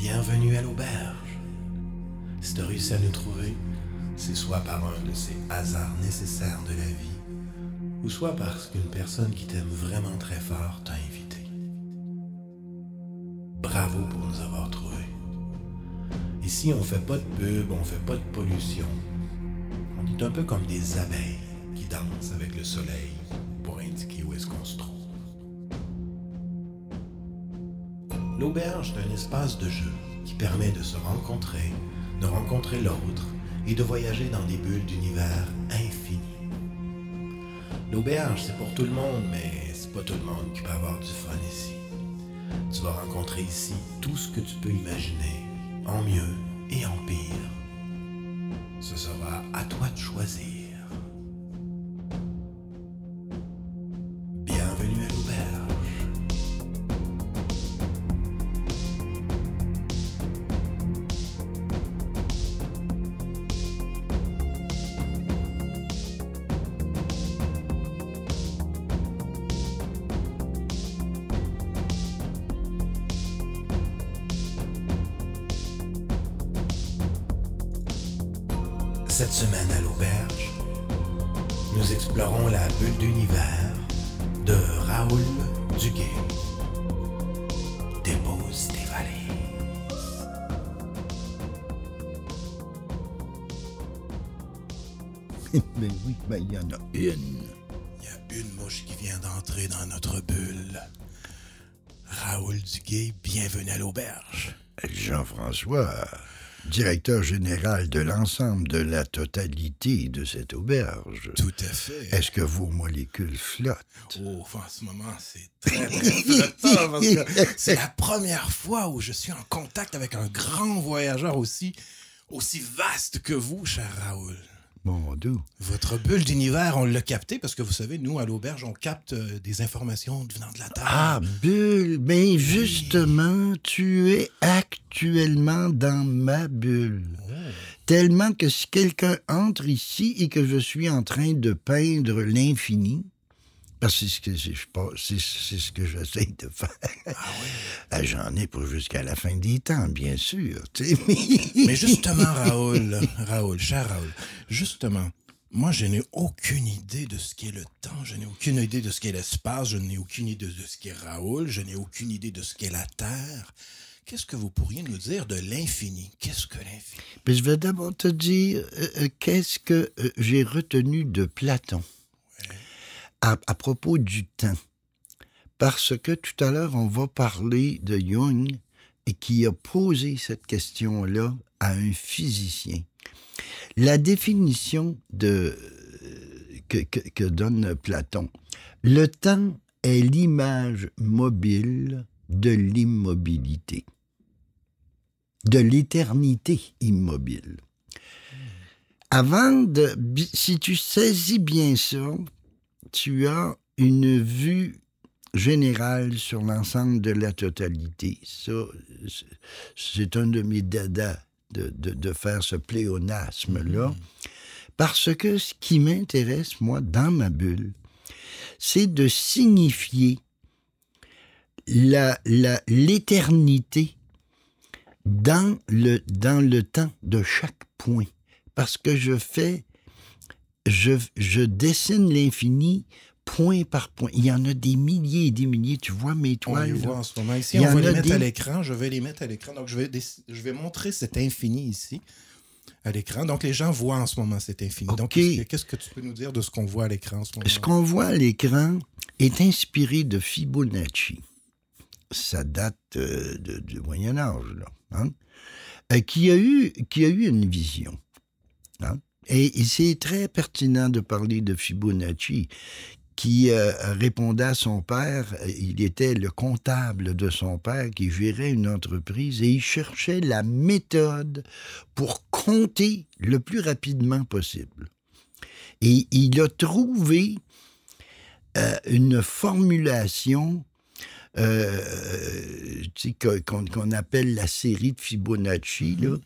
Bienvenue à l'auberge. Si tu as réussi à nous trouver, c'est soit par un de ces hasards nécessaires de la vie, ou soit parce qu'une personne qui t'aime vraiment très fort t'a invité. Bravo pour nous avoir trouvés. Ici, on fait pas de pub, on fait pas de pollution. On est un peu comme des abeilles qui dansent avec le soleil pour indiquer où est-ce qu'on se trouve. L'auberge est un espace de jeu qui permet de se rencontrer, de rencontrer l'autre et de voyager dans des bulles d'univers infinis. L'auberge, c'est pour tout le monde, mais c'est pas tout le monde qui peut avoir du fun ici. Tu vas rencontrer ici tout ce que tu peux imaginer, en mieux et en pire. Ce sera à toi de choisir. Jean-François, directeur général de l'ensemble de la totalité de cette auberge. Tout à fait. Est-ce que vos molécules flottent? Oh, en ce moment, c'est très, très flottant parce que c'est la première fois où je suis en contact avec un grand voyageur aussi, aussi vaste que vous, cher Raoul. Mon. Votre bulle d'univers, on l'a capté parce que vous savez, nous, à l'auberge, on capte euh, des informations venant de la Terre. Ah, bulle, mais justement, tu es actuellement dans ma bulle. Tellement que si quelqu'un entre ici et que je suis en train de peindre l'infini, parce que c'est ce que, ce j'essaie de faire. Ah, J'en ai pour jusqu'à la fin des temps, bien sûr. mais- justement, Raoul, Raoul, cher Raoul, justement, moi, je n'ai aucune idée de ce qu'est le temps, je n'ai aucune idée de ce qu'est l'espace, je n'ai aucune idée de ce qu'est Raoul, je n'ai aucune idée de ce qu'est la Terre. Qu'est-ce que vous pourriez nous dire de l'infini? Qu'est-ce que l'infini? Mais je vais d'abord te dire euh, euh, qu'est-ce que euh, j'ai retenu de Platon? À, propos du temps. Parce que tout à l'heure, on va parler de Jung et qui a posé cette question-là à un physicien. La définition euh, que, que- donne Platon, le temps est l'image mobile de l'immobilité, de l'éternité immobile. Avant de, si tu saisis bien ça, tu as une vue générale sur l'ensemble de la totalité. Ça, c'est- un de mes dadas de, de- de faire ce pléonasme-là. Parce que ce qui m'intéresse, moi, dans ma bulle, c'est de signifier la- la- l'éternité dans le, dans le temps de chaque point. Parce que je fais, je, je dessine l'infini point par point. Il y en a des milliers et des milliers. Tu vois mes On toiles? les là? voit en ce moment. Ici, Il on va les mettre des- à l'écran. Je vais les mettre à l'écran. Donc, je vais, je vais montrer cet infini ici à l'écran. Donc, les gens voient en ce moment cet infini. Donc, qu'est-ce que- qu'est-ce que tu peux nous dire de ce qu'on voit à l'écran en ce moment? Ce qu'on voit à l'écran est inspiré de Fibonacci. Ça date euh, de- du Moyen Âge, là, hein? Euh, qui, a eu, qui a eu une vision. hein? Et, c'est très pertinent de parler de Fibonacci, qui euh, répondait à son père, euh, il était le comptable de son père qui gérait une entreprise et il cherchait la méthode pour compter le plus rapidement possible. Et il a trouvé euh, une formulation euh, qu'on appelle la série de Fibonacci, là.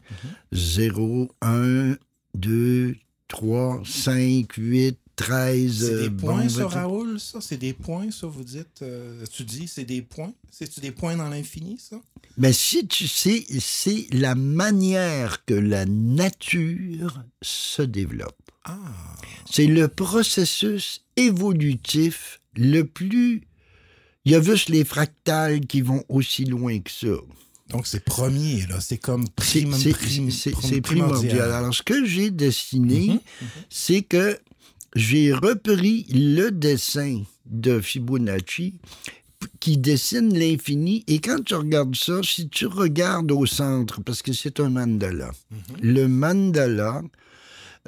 0, 1, 2, 3, 5, 8, 13... C'est euh, des points, bon, ça, 20. Raoul, ça? C'est des points, ça, vous dites? euh, tu dis, c'est des points? C'est-tu des points dans l'infini, ça? Mais si tu sais, c'est la manière que la nature se développe. Ah, C'est le processus évolutif le plus... Il y a juste les fractales qui vont aussi loin que ça. Donc c'est premier, là. C'est comme C'est prim- c'est- prim- c'est- prim- c'est primordial. Alors, ce que j'ai dessiné, Mhm, c'est que j'ai repris le dessin de Fibonacci qui dessine l'infini. Et quand tu regardes ça, si tu regardes au centre, parce que c'est un mandala, le mandala,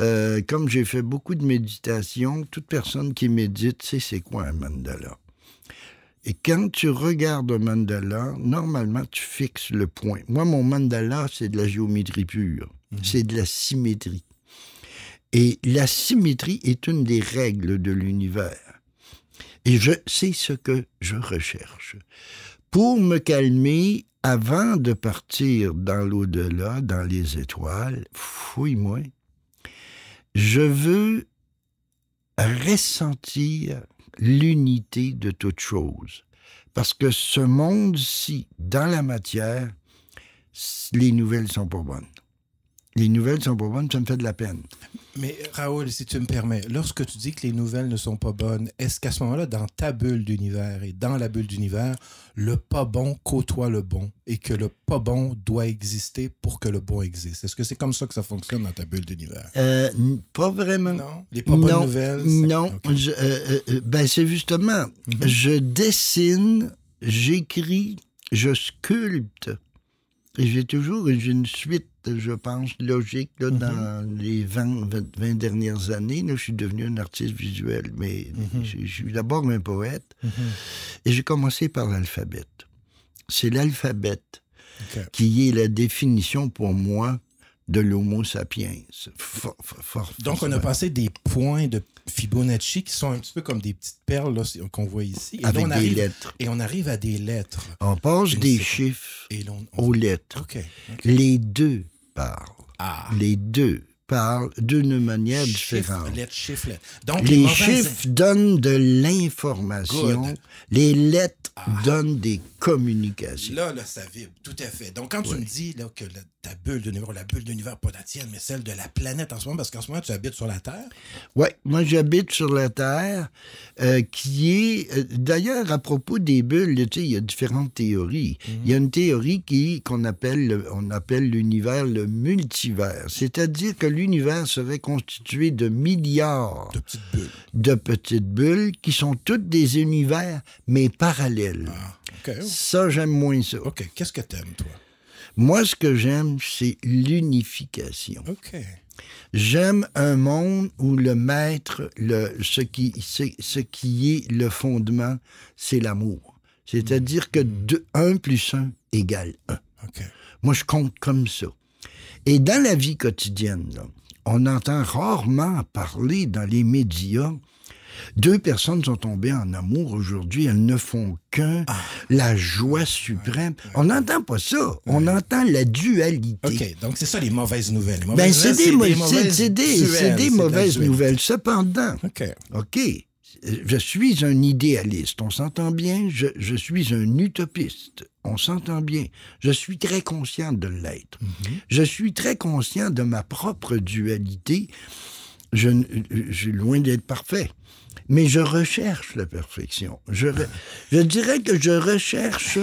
euh, comme j'ai fait beaucoup de méditation, toute personne qui médite sait c'est quoi un mandala. Et quand tu regardes un mandala, normalement, tu fixes le point. Moi, mon mandala, c'est de la géométrie pure. C'est de la symétrie. Et la symétrie est une des règles de l'univers. Et je c'est ce que je recherche. Pour me calmer, avant de partir dans l'au-delà, dans les étoiles, fouille-moi, je veux ressentir l'unité de toute chose. Parce que ce monde-ci, dans la matière, les nouvelles sont pas bonnes. Les nouvelles sont pas bonnes, ça me fait de la peine. Mais Raoul, si tu me permets, lorsque tu dis que les nouvelles ne sont pas bonnes, est-ce qu'à ce moment-là, dans ta bulle d'univers et dans la bulle d'univers, le pas bon côtoie le bon et que le pas bon doit exister pour que le bon existe? Est-ce que c'est comme ça que ça fonctionne dans ta bulle d'univers? Euh, pas vraiment. Non? Les pas bonnes non, nouvelles? Non, je- euh, euh, ben c'est justement, Mhm. je dessine, j'écris, je sculpte. J'ai toujours une suite, je pense, logique là, Mhm. dans les 20, 20, 20 dernières années. Là, je suis devenu un artiste visuel, mais Mhm. je, je suis d'abord un poète. Mhm. Et j'ai commencé par l'alphabet. C'est l'alphabet qui est la définition pour moi de l'homo sapiens. For- for- for- Donc, on a passé des points de Fibonacci qui sont un petit peu comme des petites perles qu'on voit ici. Et là, avec on des arrive, lettres. Et on arrive à des lettres. On passe des chiffres Et l'on, on- aux lettres. Les deux parlent. Ah. Les deux parlent d'une manière Chiffre, différente. lettre, chiffre, lettre. Donc, Les chiffres donnent de l'information. Les lettres Ah. donnent des communications. Là, là, ça vibre, tout à fait. Donc, quand tu me dis là, que la- ta bulle d'univers, la bulle d'univers, pas la tienne, mais celle de la planète en ce moment, parce qu'en ce moment, tu habites sur la Terre. Oui, moi j'habite sur la Terre, euh, qui est... euh, D'ailleurs, à propos des bulles, tu sais, il y a différentes théories. Il y a une théorie qui qu'on appelle, on appelle l'univers le multivers. C'est-à-dire que l'univers serait constitué de milliards De petites bulles. de petites bulles qui sont toutes des univers, mais parallèles. Ah. Ça, j'aime moins ça. OK. Qu'est-ce que t'aimes, toi? Moi, ce que j'aime, c'est l'unification. OK. J'aime un monde où le maître, le, ce, qui, ce, ce qui est le fondement, c'est l'amour. C'est-à-dire que 1 plus 1 égale 1. OK. Moi, je compte comme ça. Et dans la vie quotidienne, là, on entend rarement parler dans les médias. Deux personnes sont tombées en amour aujourd'hui, elles ne font qu'un, Ah. la joie suprême. On n'entend pas ça, on entend la dualité. OK. Donc, c'est ça les mauvaises nouvelles. Les Ben, c'est des, mauvaises des- duels, des mauvaises nouvelles. Cependant, OK. OK, je suis un idéaliste, on s'entend bien, je, je suis un utopiste, on s'entend bien. Je suis très conscient de l'être. Je suis très conscient de ma propre dualité. Je, je suis loin d'être parfait. Mais je recherche la perfection. Je, dirais que je recherche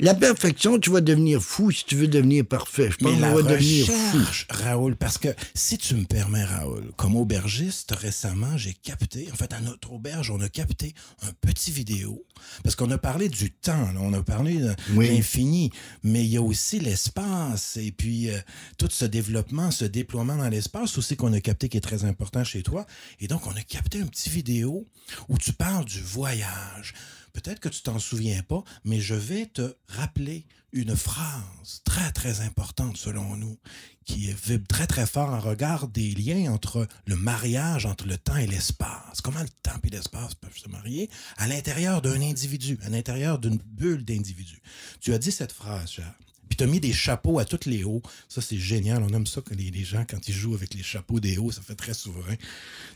la perfection. Tu vas devenir fou si tu veux devenir parfait. Je pense qu'on va devenir fou. Raoul, parce que si tu me permets, Raoul, comme aubergiste, récemment, j'ai capté, en fait, à notre auberge, on a capté un petit vidéo, parce qu'on a parlé du temps, là, on a parlé de Oui. l'infini, mais il y a aussi l'espace, et puis euh, tout ce développement, ce déploiement dans l'espace aussi qu'on a capté qui est très important chez toi. Et donc, on a capté un petit vidéo où tu parles du voyage. Peut-être que tu t'en souviens pas, mais je vais te rappeler une phrase très, très importante selon nous, qui vibre très, très fort en regard des liens entre le mariage, entre le temps et l'espace. Comment le temps et l'espace peuvent se marier? À l'intérieur d'un individu, à l'intérieur d'une bulle d'individus. Tu as dit cette phrase, Charles. Puis tu as mis des chapeaux à toutes les hauts. Ça, c'est génial. On aime ça que les, les gens, quand ils jouent avec les chapeaux des hauts, ça fait très souverain.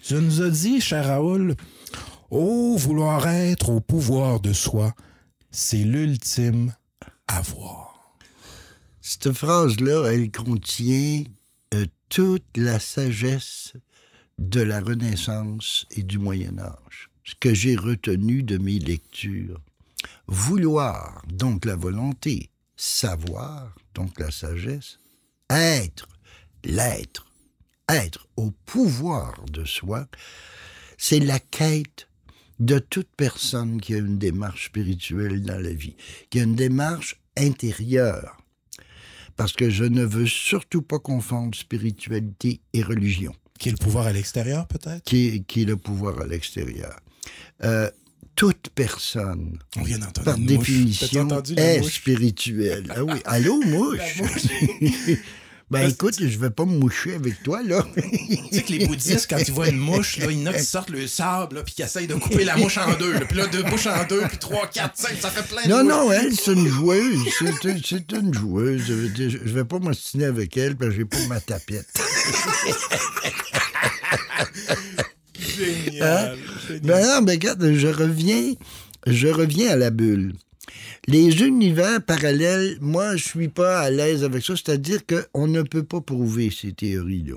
Tu nous as dit, cher Raoul, Oh, vouloir être au pouvoir de soi, c'est l'ultime avoir. Cette phrase-là, elle contient euh, toute la sagesse de la Renaissance et du Moyen Âge, ce que j'ai retenu de mes lectures. Vouloir, donc la volonté, savoir, donc la sagesse, être, l'être, être au pouvoir de soi, c'est la quête de toute personne qui a une démarche spirituelle dans la vie, qui a une démarche intérieure. Parce que je ne veux surtout pas confondre spiritualité et religion. Qui est le pouvoir à l'extérieur, peut-être? Qui est, qui est le pouvoir à l'extérieur. Euh, toute personne, On vient d'entendre par définition, est spirituelle. Ah oui. Allô, mouche? ben écoute, je vais pas me moucher avec toi, là. Tu sais que les bouddhistes, quand ils voient une mouche, là, il y en a qui sortent le sable, là, puis qui essayent de couper la mouche en deux. là. Puis là, deux mouches en deux, puis trois, quatre, cinq, ça fait plein de Non, mouches. non, elle, c'est une joueuse. C'est une, joueuse. Je vais pas m'ostiner avec elle parce que j'ai pas ma tapette. Génial. génial. Ben non, mais regarde, je reviens, je reviens à la bulle. Les univers parallèles, moi, je suis pas à l'aise avec ça. C'est-à-dire qu'on ne peut pas prouver ces théories-là.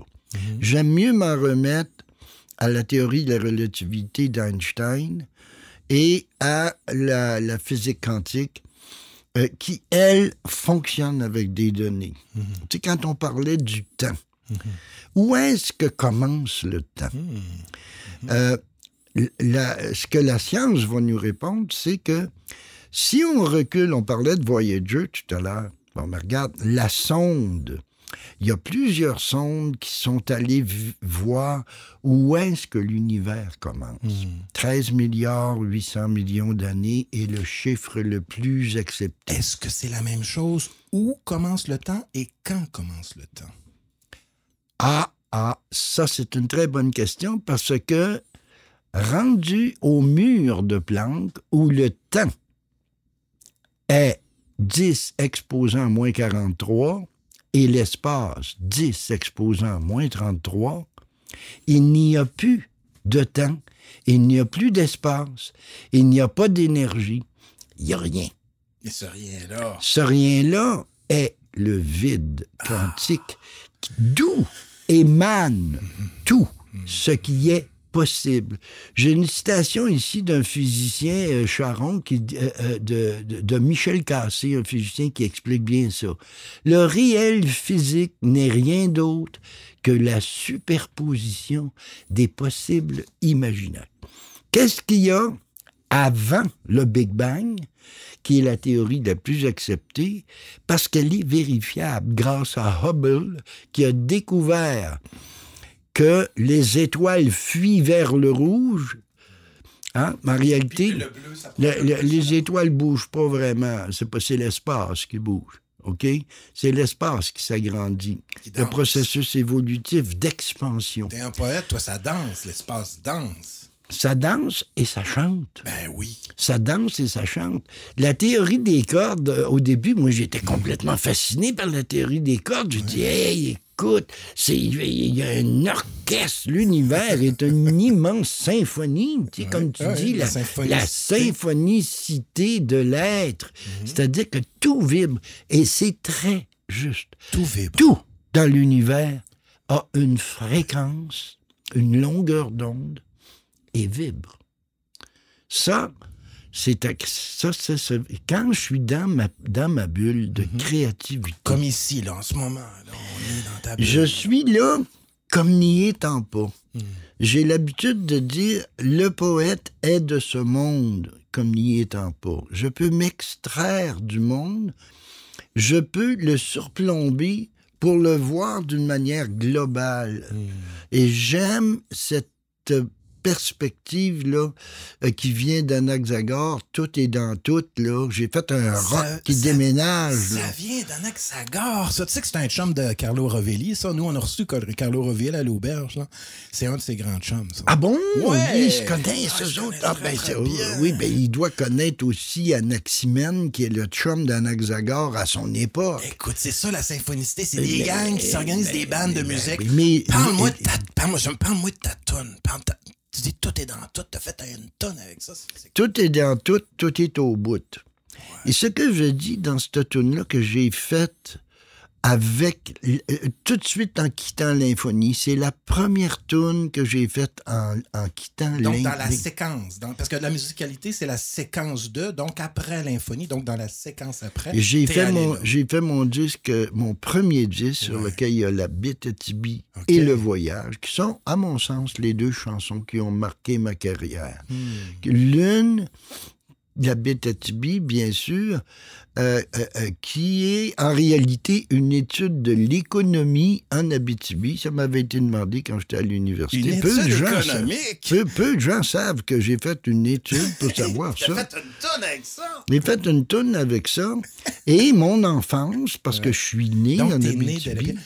J'aime mieux m'en remettre à la théorie de la relativité d'Einstein et à la, la physique quantique euh, qui, elle, fonctionne avec des données. Tu sais, quand on parlait du temps, où est-ce que commence le temps? Euh, la- ce que la science va nous répondre, c'est que si on recule, on parlait de Voyager tout à l'heure, bon, mais regarde, la sonde, il y a plusieurs sondes qui sont allées voir où est-ce que l'univers commence. 13 milliards 800 millions d'années est le chiffre le plus accepté. Est-ce que c'est la même chose? Où commence le temps et quand commence le temps? Ah, ah, ça c'est une très bonne question parce que rendu au mur de Planck où le temps est 10 exposant moins 43 et l'espace 10 exposant moins 33, il n'y a plus de temps, il n'y a plus d'espace, il n'y a pas d'énergie, il n'y a rien. Et ce rien-là. Ce rien-là est le vide quantique, d'où émane tout ce qui est possible. J'ai une citation ici d'un physicien euh, Charon qui, euh, euh, de, de- de Michel Cassé, un physicien qui explique bien ça. Le réel physique n'est rien d'autre que la superposition des possibles imaginaires. Qu'est-ce qu'il y a avant le Big Bang, qui est la théorie la plus acceptée, parce qu'elle est vérifiable grâce à Hubble, qui a découvert que les étoiles fuient vers le rouge. Hein? En réalité, Le bleu, ça le- le- les étoiles bougent pas vraiment. C'est pas c'est l'espace qui bouge. OK? C'est l'espace qui s'agrandit. Le processus évolutif d'expansion. T'es un poète, toi, ça danse, l'espace danse. Ça danse et ça chante. Ben oui. ça danse et ça chante. La théorie des cordes, euh, au début, moi, j'étais complètement fasciné par la théorie des cordes. Je dis, hey, écoute, il y a un orchestre, l'univers est une immense symphonie, tu sais, comme tu dis, la la, symphonicité. la symphonicité de l'être. C'est-à-dire que tout vibre, et c'est très juste. Tout vibre. Tout dans l'univers a une fréquence, une longueur d'onde et vibre. Ça, c'est ça. Quand je suis dans ma, dans ma bulle de créativité, Comme ici, là, en ce moment. Là, on est dans ta bulle. je suis là comme n'y étant pas. J'ai l'habitude de dire le poète est de ce monde comme n'y étant pas. Je peux m'extraire du monde, je peux le surplomber pour le voir d'une manière globale. Et j'aime cette euh, perspective-là euh, qui vient d'Anaxagore, tout est dans tout, là. J'ai fait un Ça- rock qui ça- déménage, là. Ça vient d'Anaxagore, ça. Tu sais que c'est un chum de Carlo Rovelli, ça. Nous, on a reçu Carlo Rovelli à l'auberge, là. C'est un de ses grands chums, ça. Ah bon? Ouais. Ah, eux je autres. connais Ah, très, ben, très c'est- bien. oui, ben, il doit connaître aussi Anaximène, qui est le chum d'Anaxagore à son époque. Écoute, c'est ça la symphonicité, c'est Mais- des gangs qui s'organisent mais- des bandes de mais- musique. mais- Parle-moi de ta, parle-moi, parle-moi de ta ta- tu dis tout est dans tout, t'as fait une tonne avec ça. Tout est dans tout, tout est au bout. Et ce que je dis dans cette tune là que j'ai faite avec euh, tout de suite en quittant l'infonie. C'est la première tune que j'ai faite en, en quittant Donc, l'in- dans la séquence. dans- parce que la musicalité, c'est la séquence de, donc après l'infonie, donc dans la séquence après. J'ai fait, mon, j'ai fait mon disque, mon premier disque sur lequel il y a La Bite Tibi et Le Voyage, qui sont, à mon sens, les deux chansons qui ont marqué ma carrière. Hmm. L'une, À Tibi, bien sûr, euh, euh, euh, qui est en réalité une étude de l'économie en Abitibi. Ça m'avait été demandé quand j'étais à l'université. Peu, de gens savent, économique? peu, peu de gens savent que j'ai fait une étude pour savoir ça. fait une tonne avec ça. J'ai fait une tourne avec ça. Et mon enfance, parce que je suis né Donc, en t'es né, de Abitibi. la-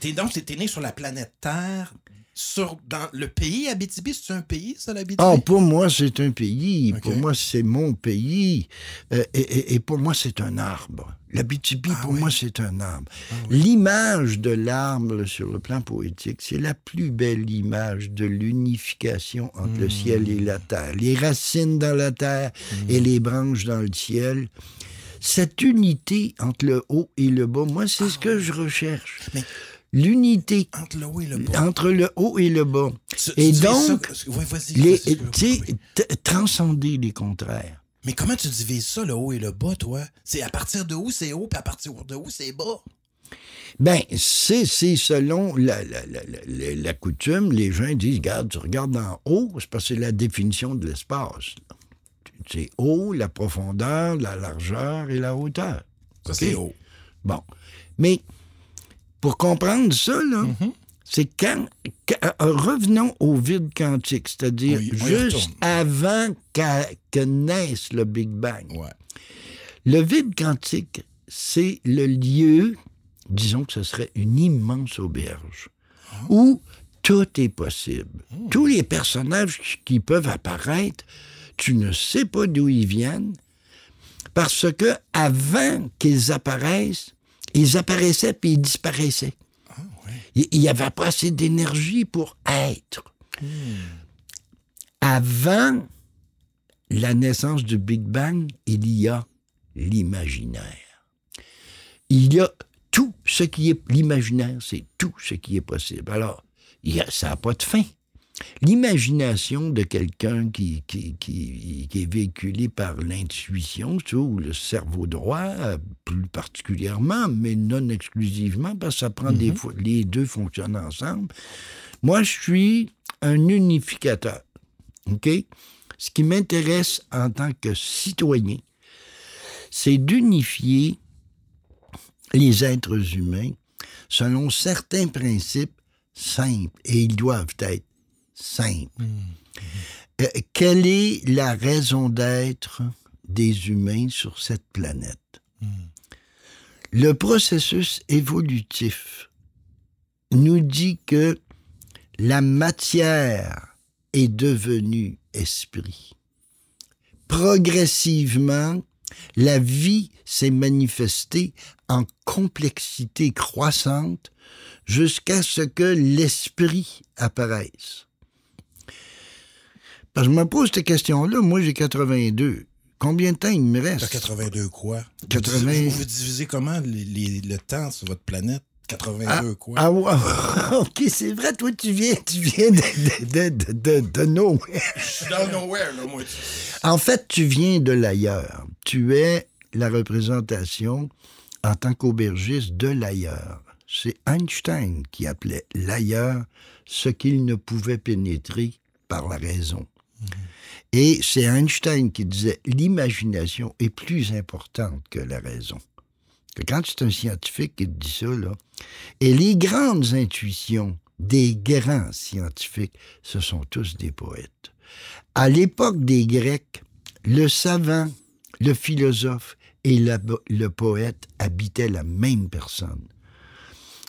t'es- donc, t'es né sur la planète Terre, sur, dans le pays Abitibi. C'est un pays, ça, l'Abitibi? Ah, pour moi, c'est un pays. Pour moi, c'est mon pays. Euh, et, et- et pour moi, c'est un arbre. L'Abitibi, Ah pour oui. moi, c'est un arbre. L'image de l'arbre sur le plan poétique, c'est la plus belle image de l'unification entre le ciel et la terre. Les racines dans la terre et les branches dans le ciel. Cette unité entre le haut et le bas, moi, c'est ce que je recherche. Mais- L'unité Entre le haut et le bas. entre le haut et donc, ça- ouais, vas-y, Les, transcender les contraires. Mais comment tu divises ça, le haut et le bas, toi? C'est à partir de où c'est haut, puis à partir de où c'est bas? Ben, c'est c'est selon la, la, la, la- la- la coutume, les gens disent, regarde, tu regardes en haut, c'est parce que c'est la définition de l'espace. C'est haut, la profondeur, la largeur et la hauteur. Ça, c'est haut. Bon. Mais pour comprendre ça, là, Mhm. c'est quand, quand- euh, Revenons au vide quantique, c'est-à-dire juste avant que naisse le Big Bang. Ouais. Le vide quantique, c'est le lieu, disons que ce serait une immense auberge, où tout est possible. Tous les personnages qui- qui peuvent apparaître, tu ne sais pas d'où ils viennent, parce que avant qu'ils apparaissent, ils apparaissaient puis ils disparaissaient. Ah, ouais. Il n'y avait pas assez d'énergie pour être. Avant la naissance du Big Bang, il y a l'imaginaire. Il y a tout ce qui est l'imaginaire, c'est tout ce qui est possible. Alors, il y a- ça n'a pas de fin. L'imagination de quelqu'un qui, qui, qui, qui est véhiculé par l'intuition, ou le cerveau droit, plus particulièrement, mais non exclusivement, parce que ça prend des fois, les deux fonctionnent ensemble. Moi, je suis un unificateur. OK? Ce qui m'intéresse en tant que citoyen, c'est d'unifier les êtres humains selon certains principes simples, et ils doivent être simples. Euh, quelle est la raison d'être des humains sur cette planète? Le processus évolutif nous dit que la matière est devenue esprit. Progressivement, la vie s'est manifestée en complexité croissante jusqu'à ce que l'esprit apparaisse. Je me pose cette question-là, moi j'ai 82. Combien de temps il me reste? 82 quoi? Vous 80. divisez- Vous, vous divisez comment les- les- le temps sur votre planète? 82 quoi? Ah ouais, ok, c'est vrai, toi tu viens, tu viens de, de, de, de, de nowhere. Je suis dans nowhere, là, moi. En fait, tu viens de l'ailleurs. Tu es la représentation en tant qu'aubergiste de l'ailleurs. C'est Einstein qui appelait l'ailleurs ce qu'il ne pouvait pénétrer par la raison. Et c'est Einstein qui disait l'imagination est plus importante que la raison. Quand c'est un scientifique qui dit ça, et les grandes intuitions des grands scientifiques, ce sont tous des poètes. À l'époque des Grecs, le savant, le philosophe et le poète habitaient la même personne.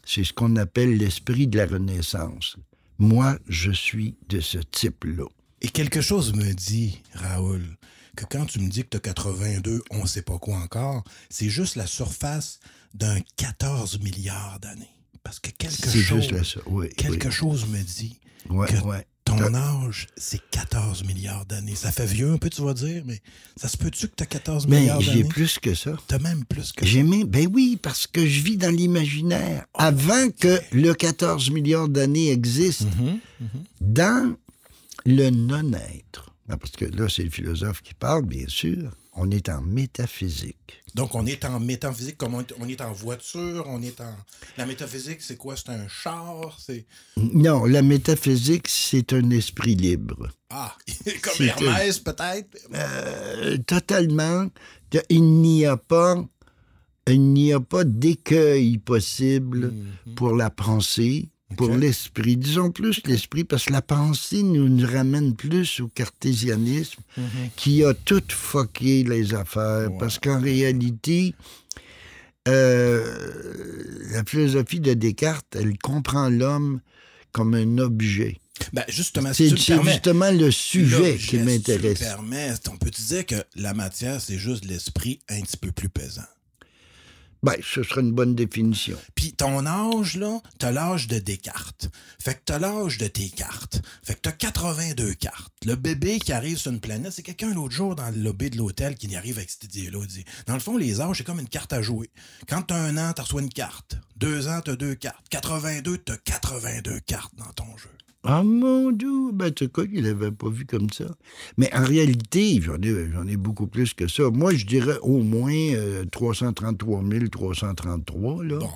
C'est ce qu'on appelle l'esprit de la Renaissance. Moi, je suis de ce type-là. Et quelque chose me dit, Raoul, que quand tu me dis que tu as 82, on sait pas quoi encore, c'est juste la surface d'un 14 milliards d'années. Parce que quelque chose, juste là, ça. Oui, quelque oui. chose me dit Ouais, que ouais. ton âge, c'est 14 milliards d'années. Ça fait vieux un peu, tu vas dire, mais ça se peut-tu que tu as 14 Mais milliards d'années? j'ai plus que ça. T'as même plus que J'ai même, ben oui, parce que je vis dans l'imaginaire. Avant que le 14 milliards d'années existe, Mhm, dans le non-être, ben, parce que là, c'est le philosophe qui parle, bien sûr, on est en métaphysique. Donc, on est en métaphysique, comme on est, en voiture, on est en... La métaphysique, c'est quoi? C'est un char? C'est... Non, la métaphysique, c'est un esprit libre. Ah, comme Hermès, peut-être? Euh, totalement. Il n'y a pas, il n'y a pas d'écueil possible pour la pensée, pour l'esprit. Disons plus l'esprit, parce que la pensée nous, nous ramène plus au cartésianisme qui a tout fucké les affaires. Parce qu'en réalité, euh, la philosophie de Descartes, elle comprend l'homme comme un objet. Ben, justement, si C'est justement le sujet qui si m'intéresse. permets, on peut te dire que la matière, c'est juste l'esprit un petit peu plus pesant. Ben, ce serait une bonne définition. Puis ton âge, là, t'as l'âge de Descartes. Fait que t'as l'âge de tes cartes. Fait que t'as 82 cartes. Le bébé qui arrive sur une planète, c'est quelqu'un l'autre jour dans le lobby de l'hôtel qui y arrive avec cette idée-là. Dit, Dans le fond, les âges, c'est comme une carte à jouer. Quand t'as un an, t'as reçois une carte. Deux ans, t'as deux cartes. 82, t'as 82 cartes dans ton jeu. Ah mon Dieu, ben tu quoi qu'il l'avait pas vu comme ça. Mais en réalité, j'en ai, j'en ai beaucoup plus que ça. Moi, je dirais au moins euh, 333 333, là, Bon.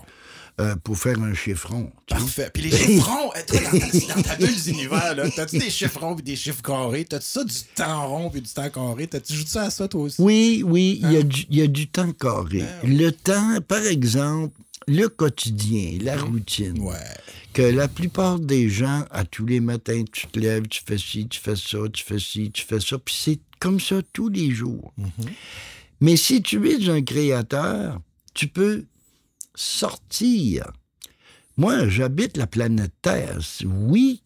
euh, pour faire un chiffron. Parfait. Puis les chiffrons, eh, toi, dans, ta, dans ta bulle d'univers, là, t'as-tu des chiffrons puis des chiffres carrés? T'as-tu ça du temps rond puis du temps carré? T'as-tu joué ça à ça, toi aussi? Oui, oui, il y, Hein? y a du temps carré. Le temps, par exemple, le quotidien, la routine. Ouais. que la plupart des gens, à tous les matins, tu te lèves, tu fais ci, tu fais ça, tu fais ci, tu fais ça, puis c'est comme ça tous les jours. Mais si tu es un créateur, tu peux sortir. Moi, j'habite la planète Terre. Oui,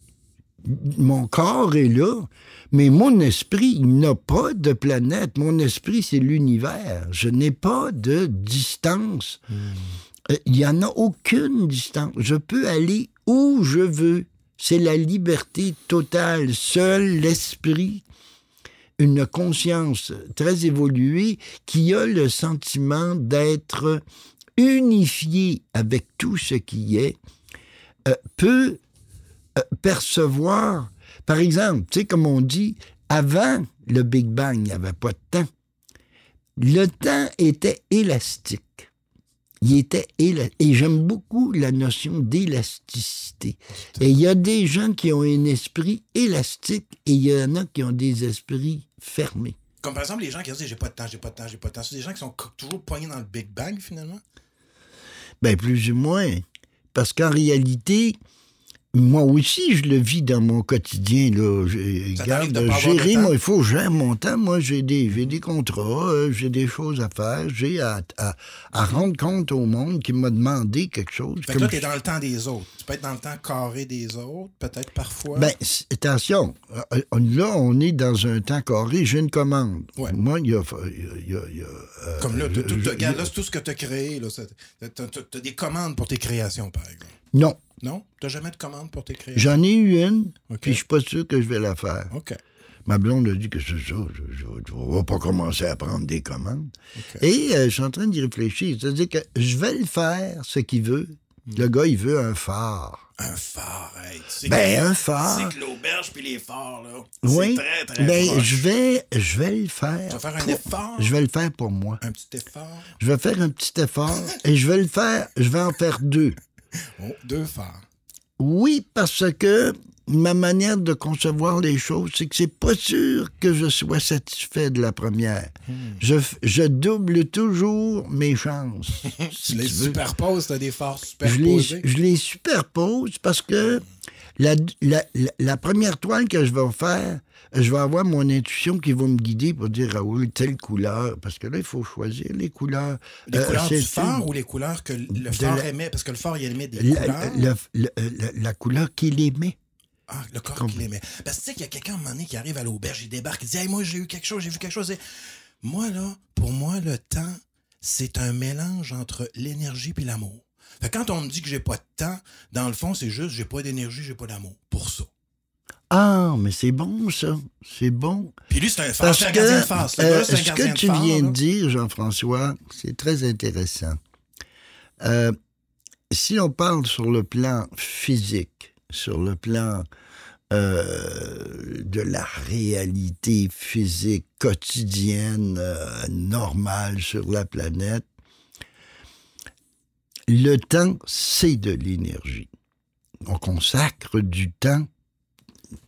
mon corps est là, mais mon esprit n'a pas de planète. Mon esprit, c'est l'univers. Je n'ai pas de distance. Euh, Il n'y en a aucune distance. Je peux aller où je veux. C'est la liberté totale. Seul l'esprit, une conscience très évoluée qui a le sentiment d'être unifié avec tout ce qui est, euh, peut euh, percevoir, par exemple, tu sais, comme on dit, avant le Big Bang, il n'y avait pas de temps. Le temps était élastique. Il était Et j'aime beaucoup la notion d'élasticité. Et il y a des gens qui ont un esprit élastique et il y en a qui ont des esprits fermés. Comme par exemple les gens qui disent j'ai pas de temps, j'ai pas de temps, j'ai pas de temps. C'est des gens qui sont toujours poignés dans le Big Bang finalement? Ben, plus ou moins. Parce qu'en réalité, moi aussi, je le vis dans mon quotidien. Là. Je- gérer, moi, il faut que j'aime mon temps. Moi, j'ai des, j'ai des contrats, euh, j'ai des choses à faire, j'ai à, à- à rendre compte au monde qui m'a demandé quelque chose. Fait que Comme là, t'es dans le temps des autres. Tu peux être dans le temps carré des autres, peut-être parfois. Ben, attention, euh, euh, là, on est dans un temps carré, j'ai une commande. Ouais. Moi, il y a... y a- y a- euh, Comme là, tout, tout, je- regarde, là, c'est tout ce que tu as créé. T'as- t'as des commandes pour tes créations, par exemple. Non, Non? T'as jamais de commandes pour tes créations? j'en ai eu une, puis je suis pas sûr que je vais la faire. OK. Ma blonde a dit que c'est ça, je, je vais pas commencer à prendre des commandes. Et euh, je suis en train d'y réfléchir. C'est-à-dire que je vais le faire, ce qu'il veut. Hmm. Le gars, il veut un phare. Un phare, hey, tu sais Ben, que- un phare. sais que l'auberge puis les phares, là, Oui. c'est très, très Ben, proche. je vais, je vais le faire. Tu vas faire un effort? Je vais le faire pour moi. Un petit effort? Je vais faire un petit effort et je vais le faire, je vais en faire deux. Deux phares. Oui, parce que ma manière de concevoir les choses, c'est que c'est pas sûr que je sois satisfait de la première. Hmm. Je, double toujours mes chances. si Tu les superposes, t'as des phares je les, superposés. je les superpose parce que la, la- la- la première toile que je vais faire, je vais avoir mon intuition qui va me guider pour dire Raoul, telle couleur. Parce que là, il faut choisir les couleurs. Les Euh, couleurs du phare une- ou les couleurs que le phare la- émet? Parce que le phare, il émet des la, couleurs. la- la- la- la couleur qu'il émet. Ah, le corps Comme- qu'il aimait. Parce que tu sais qu'il y a quelqu'un à un moment donné qui arrive à l'auberge, il débarque, il dit Hey, moi, j'ai eu quelque chose, j'ai vu quelque chose. Et moi, là, pour moi, le temps, c'est un mélange entre l'énergie et l'amour. Fait quand on me dit que j'ai pas de temps, dans le fond, c'est juste j'ai pas d'énergie, j'ai pas d'amour. Pour ça. Ah, mais c'est bon, ça. C'est bon. Puis lui, c'est un, Parce que de face. Euh, ce gardien que de tu phare, viens là. de dire, Jean-François, c'est très intéressant. Euh, si on parle sur le plan physique, sur le plan euh, de la réalité physique quotidienne, euh, normale sur la planète, le temps, c'est de l'énergie. On consacre du temps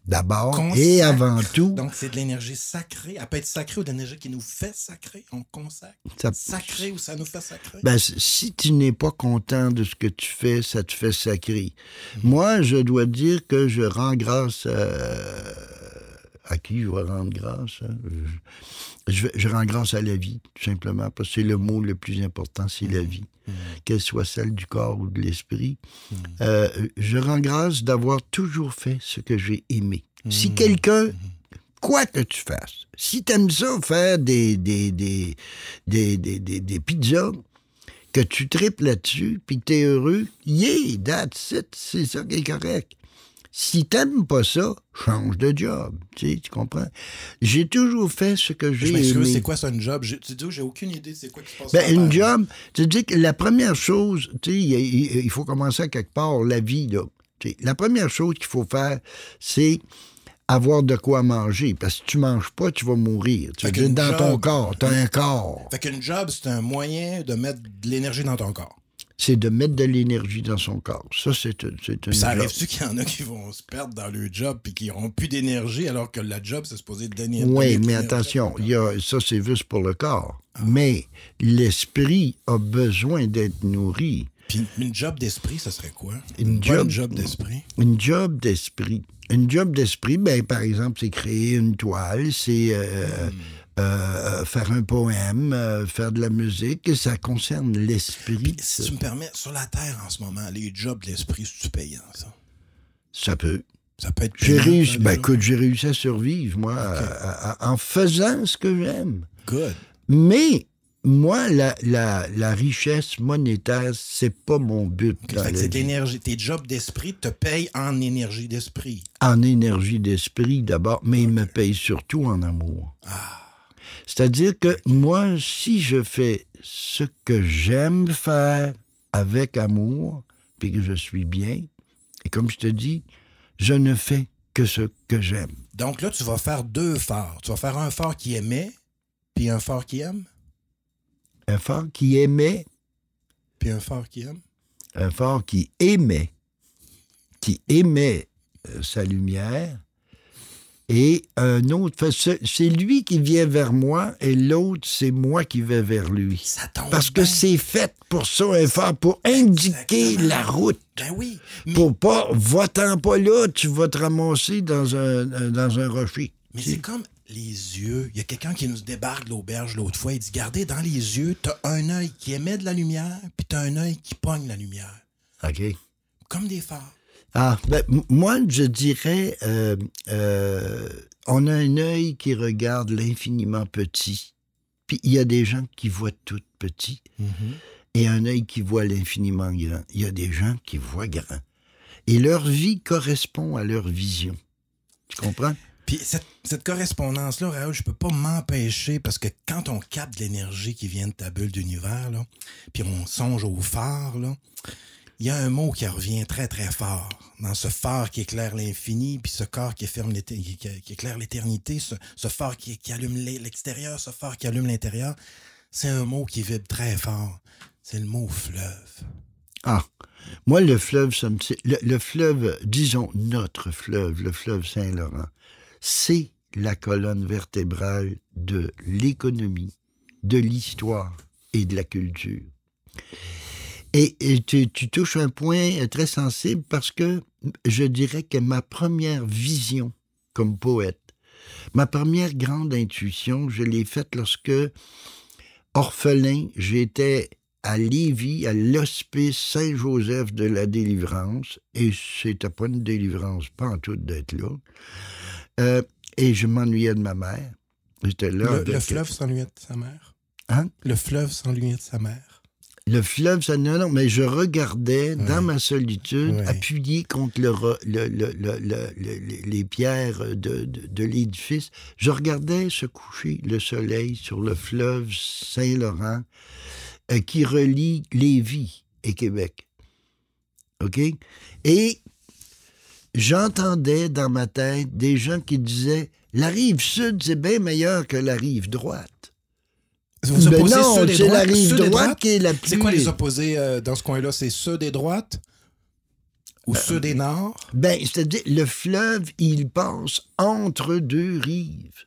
d'abord et avant tout. Donc, c'est de l'énergie sacrée. Elle peut être sacrée ou de l'énergie qui nous fait sacrer. On consacre. Ça- Sacré ou ça nous fait sacrer. Ben, si tu n'es pas content de ce que tu fais, ça te fait sacrer. Moi, je dois dire que je rends grâce à... À qui je vais rendre grâce? hein? Je, rends grâce à la vie, tout simplement, parce que c'est le mot le plus important, c'est la vie. Qu'elle soit celle du corps ou de l'esprit. Euh, je rends grâce d'avoir toujours fait ce que j'ai aimé. Si quelqu'un quoi que tu fasses, si t'aimes ça, faire des, des, des, des, des, des- des pizzas, que tu tripes là-dessus, puis que t'es heureux, yeah, that's it, c'est ça qui est correct. Si t'aimes pas ça, change de job, tu sais, tu comprends? J'ai toujours fait ce que Je j'ai m'excuse, aimé. c'est quoi ça, un job? J'ai- Tu dis, j'ai aucune idée, c'est quoi qui se passe Ben, une job, tu dis que la première chose, tu sais, il, faut commencer à quelque part, la vie, là. Tu sais, la première chose qu'il faut faire, c'est avoir de quoi manger. Parce que si tu manges pas, tu vas mourir. Tu qu'une dans ton corps, tu as un corps. Fait qu'une job, c'est un moyen de mettre de l'énergie dans ton corps. C'est de mettre de l'énergie dans son corps. Ça, c'est un- c'est une ça job. arrive-tu qu'il y en a qui vont se perdre dans le job puis qui n'auront plus d'énergie alors que la job, c'est supposé donner Oui, mais attention, il y a, ça, c'est juste pour le corps. Mais l'esprit a besoin d'être nourri. Puis une job d'esprit, ça serait quoi? Une job- job d'esprit? Une job d'esprit. Une job d'esprit, ben, par exemple, c'est créer une toile, c'est euh, euh, faire un poème, euh, faire de la musique. Ça concerne l'esprit. Si tu me permets, sur la Terre en ce moment, les jobs de l'esprit, c'est payant, ça? Ça peut. Ça peut être J'ai réussi, ben, écoute, j'ai réussi à survivre, moi, à- à- en faisant ce que j'aime. Good. Mais, moi, la, la, la richesse monétaire, c'est pas mon but c'est l'énergie. Tes jobs d'esprit te payent en énergie d'esprit. En énergie d'esprit d'abord, mais il me paye surtout en amour. C'est-à-dire que moi, si je fais ce que j'aime faire avec amour, puis que je suis bien, et comme je te dis, je ne fais que ce que j'aime. Donc là, tu vas faire deux phares. Tu vas faire un phare qui aimait, puis un phare qui aime, Un phare qui aimait, puis un phare qui aime. un phare qui aimait, qui aimait euh, sa lumière, et un autre, c'est lui qui vient vers moi, et l'autre, c'est moi qui vais vers lui. Ça tombe Parce que c'est fait pour ça, un phare, pour indiquer Exactement. la route. Ben oui. Mais, Pour pas, va-t'en pas là, tu vas te ramasser dans un, un- dans un rocher. mais c'est comme les yeux. Il y a quelqu'un qui nous débarque de l'auberge l'autre fois. Il dit Gardez, dans les yeux, t'as un œil qui émet de la lumière, puis t'as un œil qui pogne la lumière. OK. Comme des phares. Ah, ben, moi, je dirais, euh, euh, on a un œil qui regarde l'infiniment petit. Puis il y a des gens qui voient tout petit et un œil qui voit l'infiniment grand. Il y a des gens qui voient grand. Et leur vie correspond à leur vision. Tu comprends? Puis cette, cette correspondance-là, Raoul, je peux pas m'empêcher parce que quand on capte l'énergie qui vient de ta bulle d'univers, là, puis on songe au phare, là, il y a un mot qui revient très très fort dans ce phare qui éclaire l'infini, puis ce corps qui, ferme éclaire l'éternité, ce, phare qui, allume l'e- l'extérieur, ce phare qui allume l'intérieur. C'est un mot qui vibre très fort. C'est le mot fleuve. Ah, moi, le fleuve, le fleuve, disons notre fleuve, le fleuve Saint-Laurent, c'est la colonne vertébrale de l'économie, de l'histoire et de la culture. Et, et tu, tu touches un point très sensible parce que je dirais que ma première vision comme poète, ma première grande intuition, je l'ai faite lorsque, orphelin, j'étais à Lévis, à l'hospice Saint-Joseph de la délivrance, et c'était pas une délivrance, pas en tout d'être là. Euh, et je m'ennuyais de ma mère. J'étais là. Le, avec- le fleuve s'ennuyait de sa mère. Hein? Le fleuve s'ennuyait de sa mère. Le fleuve, ça non, non, mais je regardais dans ma solitude, Ouais. appuyé contre le, re- le- le- le- le- le- les pierres de, de- de l'édifice, je regardais se coucher le soleil sur le fleuve Saint-Laurent euh, qui relie Lévis et Québec. OK? Et j'entendais dans ma tête des gens qui disaient la rive sud, c'est bien meilleur que la rive droite. Vous Ben opposez non, ceux des la rive ceux des droite droites? qui est la plus. C'est quoi les opposés euh, dans ce coin-là? C'est ceux des droites? Ou ceux des nords? Ben, c'est-à-dire, le fleuve, il passe entre deux rives.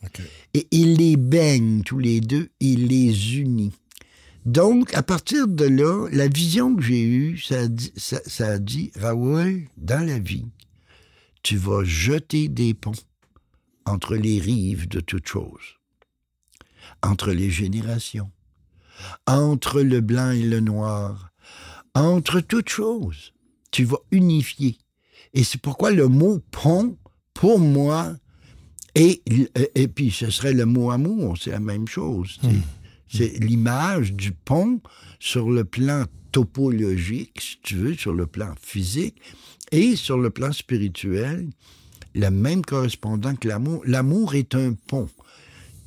Et il les baigne tous les deux, il les unit. Donc, à partir de là, la vision que j'ai eue, ça a dit, ça, ça a dit Raoul, dans la vie, tu vas jeter des ponts entre les rives de toute chose, entre les générations, entre le blanc et le noir, entre toutes choses. Tu vas unifier. Et c'est pourquoi le mot pont, pour moi, et, et puis ce serait le mot amour, c'est la même chose. sais. C'est l'image du pont sur le plan topologique, si tu veux, sur le plan physique, et sur le plan spirituel, le même correspondant que l'amour. L'amour est un pont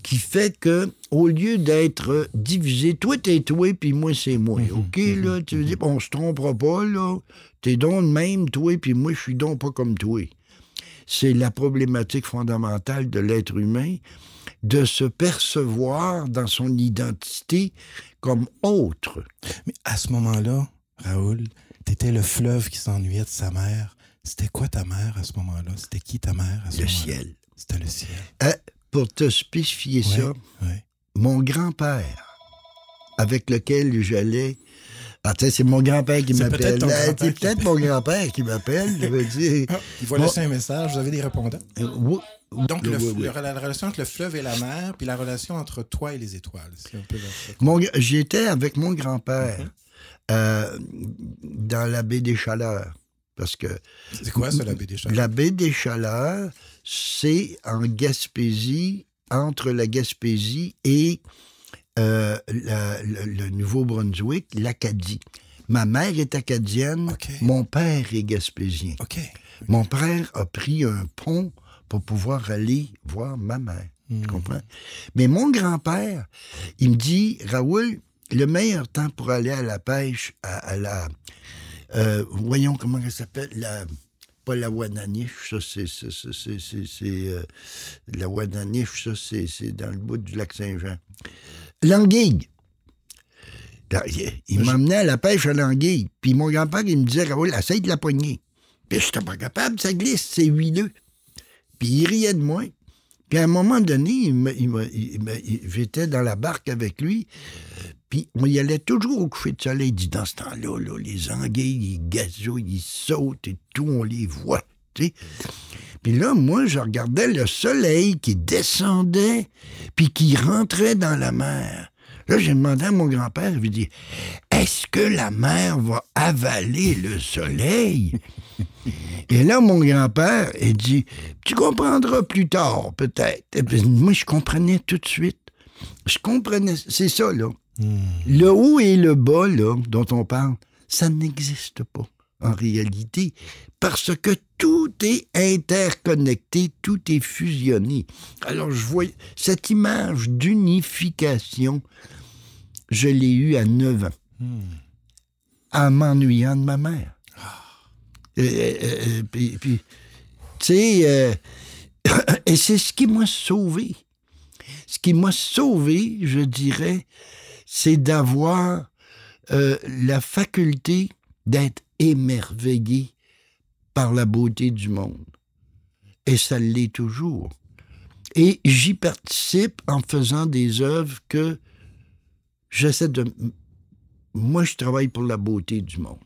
qui fait que, au lieu d'être divisé, toi t'es toi, puis moi c'est moi. OK, là, tu veux dire, on se trompera pas, là. T'es donc de même, toi, puis moi je suis donc pas comme toi. C'est la problématique fondamentale de l'être humain, de se percevoir dans son identité comme autre. Mais à ce moment-là, Raoul, t'étais le fleuve qui s'ennuyait de sa mère. C'était quoi ta mère à ce moment-là? C'était qui ta mère à ce Le moment-là? ciel. C'était le ciel. Euh, pour te spécifier ça, mon grand-père, avec lequel j'allais. Ah, tu sais, c'est mon grand-père qui m'appelle. C'est peut-être mon grand-père qui m'appelle. Je veux dire. Ah, il va Bon. laisser un message. Vous avez des répondants? Euh, oui, Donc, le, le- la relation entre le fleuve et la mer, puis la relation entre toi et les étoiles. J'étais avec mon grand-père euh, dans la baie des Chaleurs. Parce que C'est quoi ça, la baie des Chaleurs? la baie des Chaleurs, c'est en Gaspésie, entre la Gaspésie et euh, la- le, le Nouveau-Brunswick, l'Acadie. Ma mère est acadienne, mon père est gaspésien. Mon père a pris un pont pour pouvoir aller voir ma mère. Tu comprends? Mais mon grand-père, il me dit, Raoul, le meilleur temps pour aller à la pêche, à, à la... euh, voyons comment elle s'appelle, la... Pas la Wananiche, ça, c'est... euh, la Wananiche, ça, c'est dans le bout du lac Saint-Jean. L'anguille. Il, m'emmenait à la pêche à l'anguille. Puis mon grand-père, il me disait, Raoul, essaye de la poigner. Puis je pas capable, ça glisse, c'est huileux. Puis il riait de moi. Puis à un moment donné, il il il il- j'étais dans la barque avec lui. Puis on y allait toujours au coucher de soleil. Il dit, dans ce temps-là, là, les anguilles, ils gazouillent, ils sautent et tout, on les voit. Puis là, moi, je regardais le soleil qui descendait, puis qui rentrait dans la mer. Là, j'ai demandé à mon grand-père, je lui dit, est-ce que la mer va avaler le soleil? Et là, mon grand-père, il dit, tu comprendras plus tard, peut-être. Moi, je comprenais tout de suite. Je comprenais, c'est ça, là. Le haut et le bas, là, dont on parle, ça n'existe pas en réalité, parce que tout est interconnecté, tout est fusionné. Alors, je vois cette image d'unification, je l'ai eue à 9 ans, en m'ennuyant de ma mère. Euh, euh, euh, puis, puis, tu sais, et c'est ce qui m'a sauvé. Ce qui m'a sauvé, je dirais, c'est d'avoir euh, la faculté d'être émerveillé par la beauté du monde. Et ça l'est toujours. Et j'y participe en faisant des œuvres que j'essaie de... Moi, je travaille pour la beauté du monde.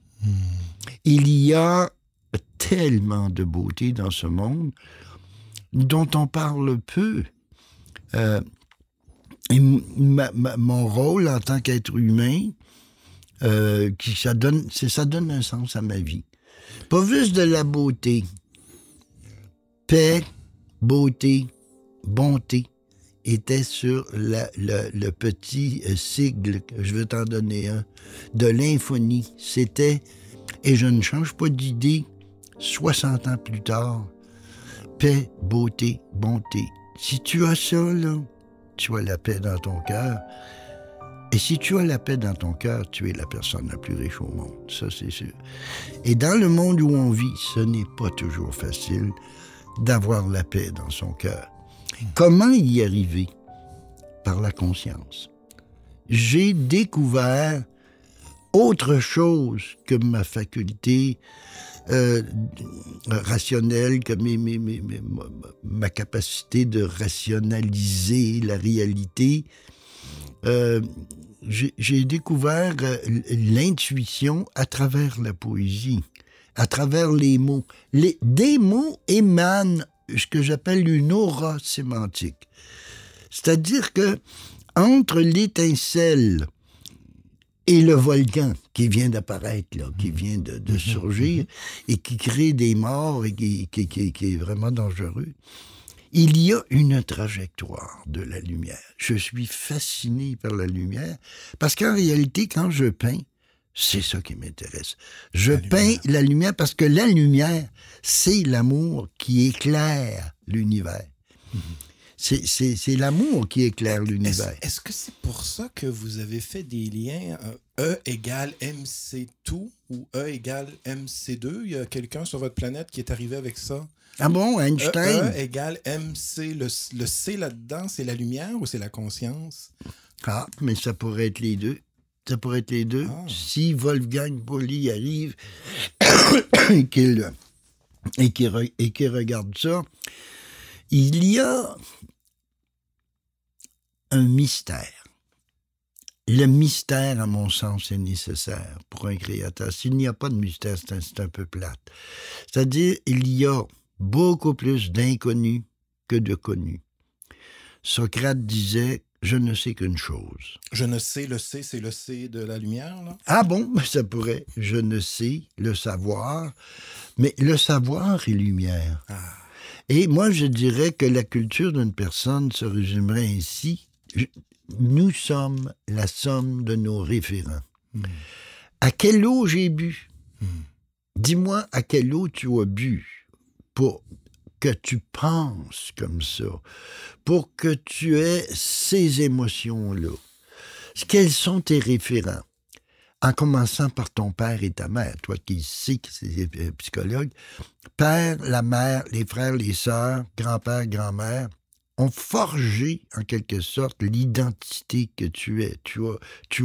Il y a tellement de beauté dans ce monde dont on parle peu. Euh, mon rôle en tant qu'être humain, euh, qui ça donne, ça donne un sens à ma vie. Pas juste de la beauté, paix, beauté, bonté était sur le, petit euh, sigle, je vais t'en donner un, de l'infonie. C'était, et je ne change pas d'idée, 60 ans plus tard, paix, beauté, bonté. Si tu as ça, là, tu as la paix dans ton cœur. Et si tu as la paix dans ton cœur, tu es la personne la plus riche au monde. Ça, c'est sûr. Et dans le monde où on vit, ce n'est pas toujours facile d'avoir la paix dans son cœur. Comment y arriver? Par la conscience. J'ai découvert autre chose que ma faculté euh, rationnelle, que ma- capacité de rationaliser la réalité. Euh, j'ai j'ai découvert euh, l'intuition à travers la poésie, à travers les mots. Les, des mots émanent ce que j'appelle une aura sémantique. C'est-à-dire que entre l'étincelle et le volcan qui vient d'apparaître, là, qui vient de, de surgir et qui crée des morts et qui, qui- qui- qui est vraiment dangereux, il y a une trajectoire de la lumière. Je suis fasciné par la lumière parce qu'en réalité, quand je peins, c'est ça qui m'intéresse. Je La peins lumière. la lumière parce que la lumière, c'est l'amour qui éclaire l'univers. C'est c'est l'amour qui éclaire Est-ce l'univers. est-ce que c'est pour ça que vous avez fait des liens euh, E égale MC2 ou E égale MC2? Il y a quelqu'un sur votre planète qui est arrivé avec ça? Ah bon, E, Einstein? E égale MC. Le, le C là-dedans, c'est la lumière ou c'est la conscience? Ah, mais ça pourrait être les deux. Ça pourrait être les deux. Ah. Si Wolfgang Pauli arrive et qu'il et qu'il re- et qu'il regarde ça, il y a un mystère. Le mystère, à mon sens, est nécessaire pour un créateur. S'il n'y a pas de mystère, c'est un, peu plate. C'est-à-dire, il y a beaucoup plus d'inconnus que de connus. Socrate disait Je ne sais qu'une chose. Je ne sais, le C, c'est le C de la lumière, là? Ah bon, ça pourrait. Je ne sais le savoir, mais le savoir est lumière. Ah. Et moi, je dirais que la culture d'une personne se résumerait ainsi. Nous sommes la somme de nos référents. Hmm. À quelle eau j'ai bu? Hmm. Dis-moi à quelle eau tu as bu pour que tu penses comme ça, pour que tu aies ces émotions-là. Quels sont tes référents? En commençant par ton père et ta mère, toi qui sais que c'est euh, psychologue, père, la mère, les frères, les sœurs, grand-père, grand-mère, ont forgé en quelque sorte l'identité que tu es. Tu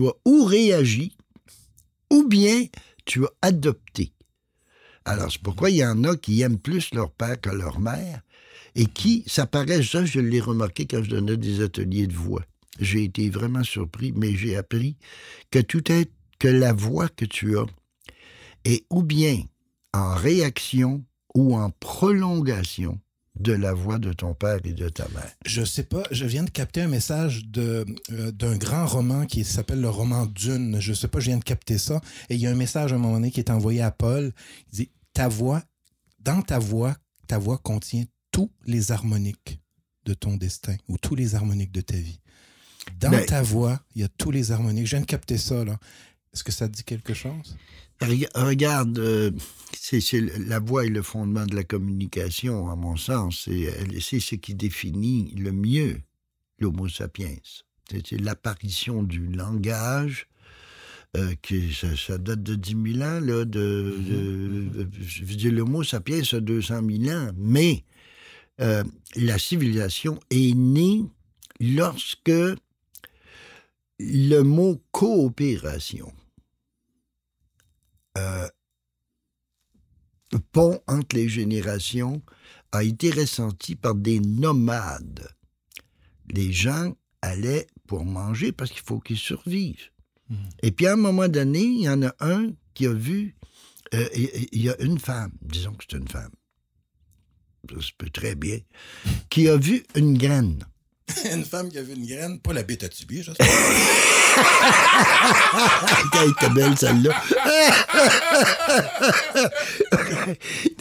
as, ou réagi, ou bien tu as adopté. Alors, c'est pourquoi il y en a qui aiment plus leur père que leur mère, et qui, ça paraît, ça, je l'ai remarqué quand je donnais des ateliers de voix. J'ai été vraiment surpris, mais j'ai appris que tout est, que la voix que tu as est ou bien en réaction ou en prolongation de la voix de ton père et de ta mère. Je sais pas, je viens de capter un message de, euh, d'un grand roman qui s'appelle le roman Dune. Je sais pas, je viens de capter ça. Et il y a un message à un moment donné qui est envoyé à Paul. Il dit Ta voix, dans ta voix, ta voix contient tous les harmoniques de ton destin ou tous les harmoniques de ta vie. Dans Ben- ta voix, il y a tous les harmoniques. Je viens de capter ça, là. Est-ce que ça te dit quelque chose? Reg- Regarde, euh, c'est, la voix est le fondement de la communication, à mon sens. C'est, ce qui définit le mieux l'Homo sapiens. C'est, l'apparition du langage. euh, qui, ça, ça date de 10 000 ans, là, de, de- de- je veux dire, l'Homo sapiens a 200 000 ans, mais euh, la civilisation est née lorsque le mot coopération euh, pont entre les générations a été ressenti par des nomades. Les gens allaient pour manger parce qu'il faut qu'ils survivent. Mhm. Et puis à un moment donné, il y en a un qui a vu, euh, il y a une femme, disons que c'est une femme, ça se peut très bien, qui a vu une graine. une femme qui a vu une graine, pas la bête à j'espère. Elle était belle, celle-là.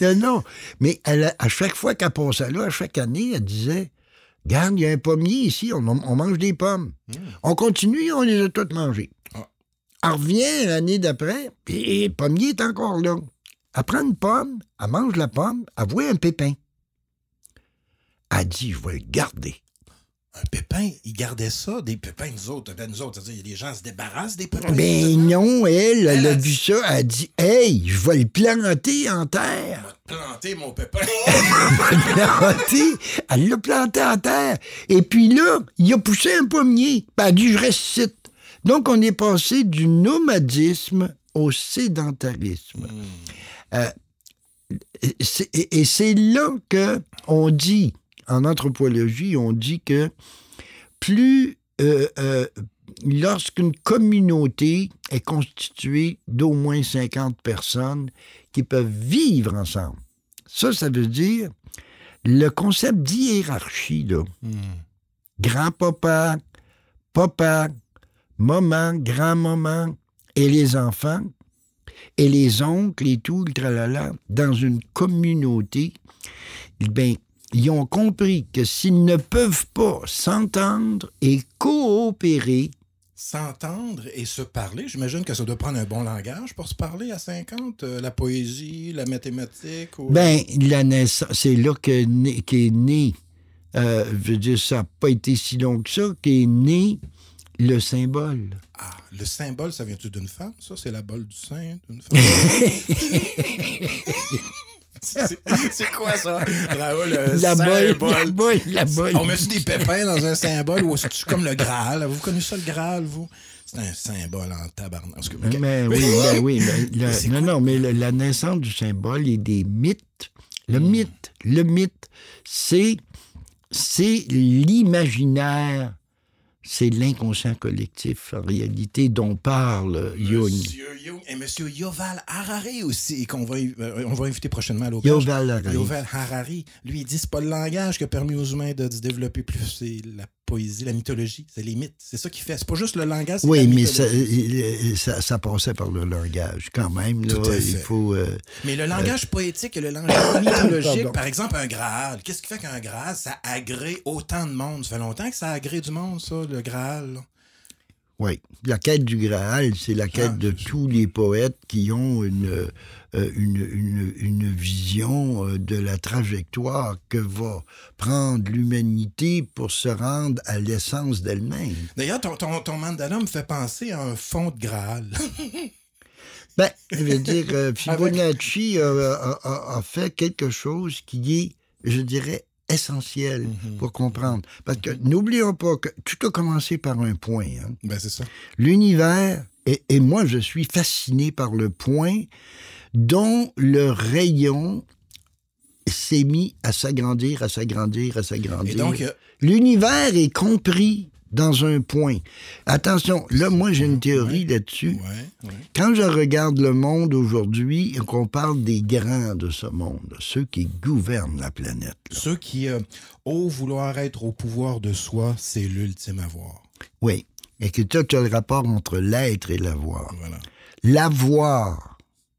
non, non. Mais elle à chaque fois qu'elle passait là, à chaque année, elle disait Regarde, il y a un pommier ici, on, on mange des pommes. On continue, on les a toutes mangées. Ah. Elle revient l'année d'après, puis le pommier est encore là. Elle prend une pomme, elle mange la pomme, elle voit un pépin. Elle dit, je vais le garder. Un pépin, il gardait ça, des pépins, nous autres, ben nous autres, c'est-à-dire, les gens se débarrassent des pépins. Ben non, elle, elle, Elle a a vu dit- ça, elle a dit, hey, je vais le planter en terre. Planter mon pépin. planté. Elle l'a planté en terre. Et puis là, il a poussé un pommier. Ben, elle a dit, je ressuscite. Donc, on est passé du nomadisme au sédentarisme. Euh, c'est- et et c'est là que on dit, en anthropologie, on dit que plus euh, euh, lorsqu'une communauté est constituée d'au moins 50 personnes qui peuvent vivre ensemble, ça, ça veut dire le concept d'hiérarchie, là. Grand-papa, papa, maman, grand-maman et les enfants et les oncles et tout, le tralala, dans une communauté, ben, ils ont compris que s'ils ne peuvent pas s'entendre et coopérer, S'entendre et se parler, j'imagine que ça doit prendre un bon langage pour se parler à 50. euh, la poésie, la mathématique. Ou... ben, la naissance, c'est là que né- qu'est né, euh, je veux dire, ça n'a pas été si long que ça, qu'est né le symbole. Ah, le symbole, ça vient-tu d'une femme, ça? C'est la bolle du sein d'une femme? c'est quoi ça? Raoul, le La symbole. la. On met des pépins dans un symbole ou c'est comme le Graal? Avez-vous connu ça, le Graal, vous? C'est un symbole en tabarnak. Mais oui, oui. mais le- non, non, mais le- la naissance du symbole et des mythes. Le mythe, le mythe, c'est l'imaginaire, c'est l'inconscient collectif, en réalité, dont parle Jung. Monsieur Jung et Monsieur Yoval Harari aussi, qu'on va, euh, on va inviter prochainement à l'auberge. Yoval Harari. Yoval Harari. Lui, il dit c'est pas le langage qui a permis aux humains de se développer plus, c'est la poésie, la mythologie, c'est les mythes. C'est ça qui fait. C'est pas juste le langage, Oui, mais ça, euh, ça, ça passait par le langage, quand même. Là, Tout à il faut... euh, Mais le langage poétique et le langage mythologique, par exemple, un Graal. Qu'est-ce qui fait qu'un Graal, ça agrée autant de monde? Ça fait longtemps que ça agrée du monde, ça, le Graal. là. Oui, la quête du Graal, c'est la quête Ah, de c'est tous les poètes qui ont une, euh, une, une, une vision euh, de la trajectoire que va prendre l'humanité pour se rendre à l'essence d'elle-même. D'ailleurs, ton, ton, ton mandala me fait penser à un fond de Graal. Ben, je veux dire, euh, Fibonacci euh, a, a- a fait quelque chose qui est, je dirais, essentiel Mhm. pour comprendre. Parce que n'oublions pas que tout a commencé par un point. hein. ben, c'est ça. L'univers, et, et moi je suis fasciné par le point dont le rayon s'est mis à s'agrandir, à s'agrandir, à s'agrandir. Donc, euh, L'univers est compris dans un point. Attention, là, moi j'ai une théorie là-dessus. ouais, ouais. Quand je regarde le monde aujourd'hui qu'on parle des grands de ce monde, ceux qui gouvernent la planète, là. Ceux qui euh, osent vouloir être au pouvoir de soi, c'est l'ultime avoir. oui, et que tu as le rapport entre l'être et l'avoir. Voilà. L'avoir,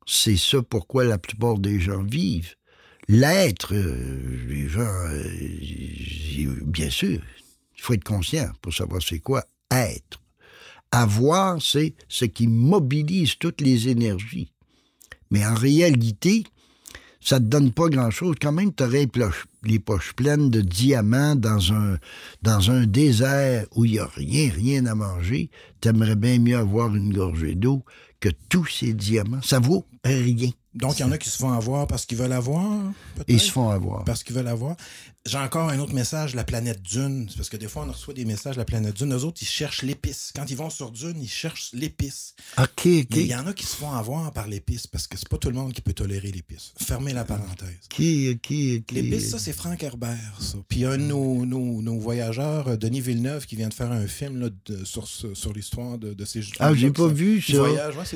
c'est ça pourquoi la plupart des gens vivent. L'être, euh, euh, bien sûr, il faut être conscient pour savoir c'est quoi être. Avoir, c'est ce qui mobilise toutes les énergies. Mais en réalité, ça te donne pas grand-chose. Quand même, tu aurais les poches pleines de diamants dans un, dans un désert où il n'y a rien, rien à manger. Tu aimerais bien mieux avoir une gorgée d'eau que tous ces diamants. Ça vaut rien. Donc, il y en a qui se font avoir parce qu'ils veulent avoir? Ils se font avoir. Parce qu'ils veulent avoir. J'ai encore un autre message, la planète Dune. C'est parce que des fois, on reçoit des messages la planète Dune. Eux autres, ils cherchent l'épice. Quand ils vont sur Dune, ils cherchent l'épice. OK, OK. Il y en a qui se font avoir par l'épice parce que c'est pas tout le monde qui peut tolérer l'épice. Fermez la parenthèse. OK, OK, OK. L'épice, ça, c'est Frank Herbert, ça. Puis il y a un de nos, nos- nos voyageurs, Denis Villeneuve, qui vient de faire un film là, de- sur, sur l'histoire de, de ces Ah, j'ai pas vu ça. Ouais,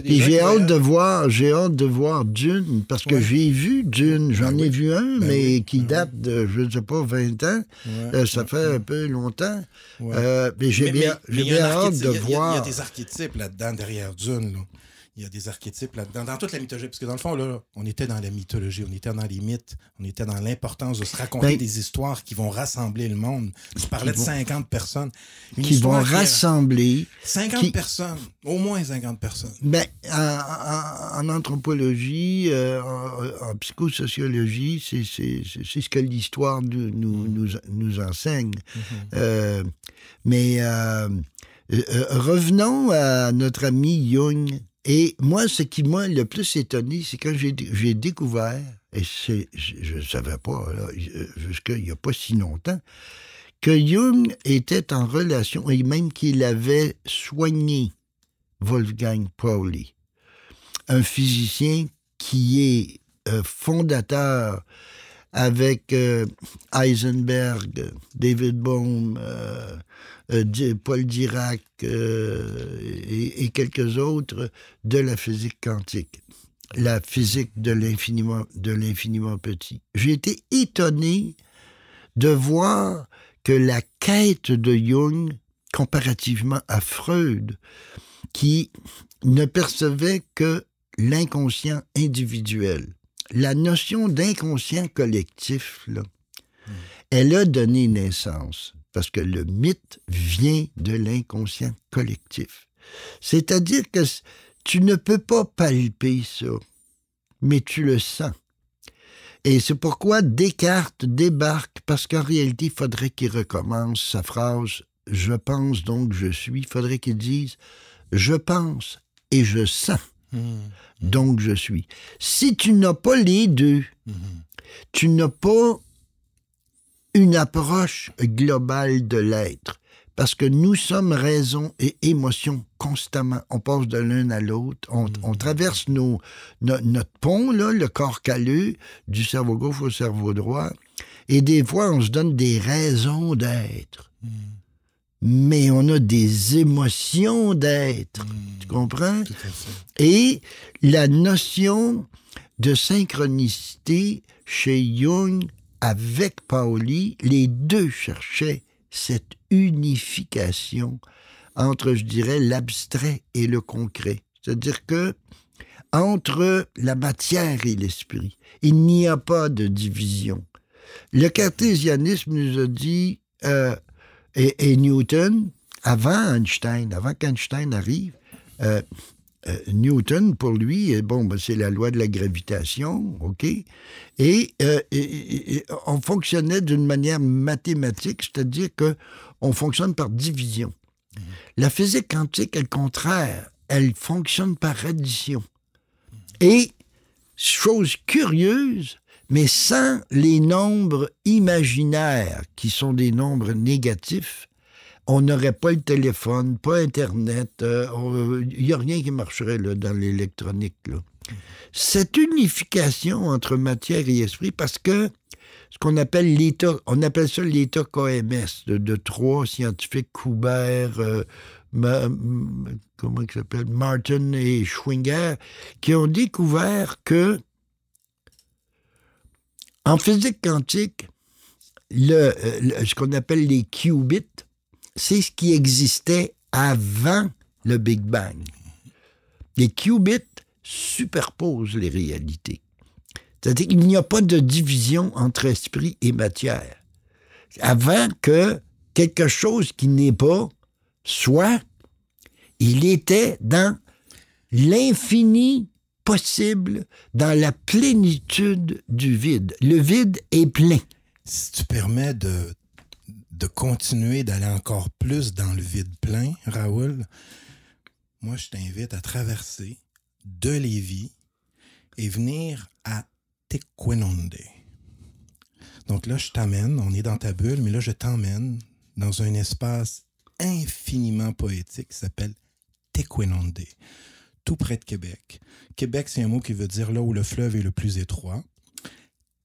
j'ai hâte de voir, j'ai hâte de voir Dune, parce que Ouais. j'ai vu Dune, j'en Ben ai oui. vu un, Ben mais qui ben date de, je ne sais pas, 20 ans. Ouais, Euh, ça ouais, fait ouais. un peu longtemps. Euh, mais j'ai bien, hâte de a- il y voir. Y a des archétypes là-dedans, derrière Dune. là. Il y a des archétypes là-dedans, dans toute la mythologie. Parce que dans le fond, là, on était dans la mythologie, on était dans les mythes, on était dans l'importance de se raconter Ben- des histoires qui vont rassembler le monde. Tu parlais de vont- 50 personnes. Une qui vont rassembler 50 qui- personnes, au moins 50 personnes. Ben, en, en- en anthropologie, euh, en, en psychosociologie, c'est ce que l'histoire nous, nous, nous, nous enseigne. Mais euh, euh, euh, revenons à notre ami Jung. Et moi, ce qui m'a le plus étonné, c'est quand j'ai découvert, et je ne savais pas, euh, jusqu'il n'y a pas si longtemps, que Jung était en relation, et même qu'il avait soigné Wolfgang Pauli, un physicien qui est euh, fondateur avec euh, Heisenberg, David Bohm, Paul Dirac euh, et, et quelques autres de la physique quantique, la physique de l'infiniment de l'infiniment petit. J'ai été étonné de voir que la quête de Jung, comparativement à Freud, qui ne percevait que l'inconscient individuel. La notion d'inconscient collectif, là, elle a donné naissance, parce que le mythe vient de l'inconscient collectif. C'est-à-dire que tu ne peux pas palper ça, mais tu le sens. Et c'est pourquoi Descartes débarque, parce qu'en réalité, il faudrait qu'il recommence sa phrase « Je pense donc je suis ». Il faudrait qu'il dise « Je pense et je sens, donc je suis ». Si tu n'as pas les deux, tu n'as pas une approche globale de l'être. Parce que nous sommes raison et émotion constamment. On passe de l'un à l'autre. On, on traverse nos, no- notre pont, là, le corps calleux, du cerveau gauche au cerveau droit. Et des fois, on se donne des raisons d'être. Mais on a des émotions d'être. Tu comprends? Et la notion de synchronicité chez Jung avec Pauli, les deux cherchaient cette unification entre, je dirais, l'abstrait et le concret. C'est-à-dire que entre la matière et l'esprit, il n'y a pas de division. Le cartésianisme nous a dit, euh, et, et Newton, avant Einstein, avant qu'Einstein arrive, euh, euh, Newton, pour lui, bon, ben, c'est la loi de la gravitation, OK? Et, euh, on fonctionnait d'une manière mathématique, c'est-à-dire que on fonctionne par division. La physique quantique, au contraire, elle fonctionne par addition. Et, chose curieuse, mais sans les nombres imaginaires, qui sont des nombres négatifs, on n'aurait pas le téléphone, pas Internet, il n'y a rien qui marcherait dans l'électronique. Cette unification entre matière et esprit, parce que ce qu'on appelle l'état, on appelle ça l'état KMS, de, trois scientifiques, Coubert, euh, comment il s'appelle, Martin et Schwinger, qui ont découvert que en physique quantique, euh, ce qu'on appelle les qubits, c'est ce qui existait avant le Big Bang. Les qubits superposent les réalités. C'est-à-dire qu'il n'y a pas de division entre esprit et matière. Avant que quelque chose qui n'est pas soit, il était dans l'infini possible, dans la plénitude du vide. Le vide est plein. Si tu permets de, de continuer d'aller encore plus dans le vide plein, Raoul, moi, je t'invite à traverser de Lévis et venir à Tequenonde. Donc là, je t'amène, on est dans ta bulle, mais là, je t'emmène dans un espace infiniment poétique qui s'appelle Tequenonde, tout près de Québec. Québec, c'est un mot qui veut dire là où le fleuve est le plus étroit.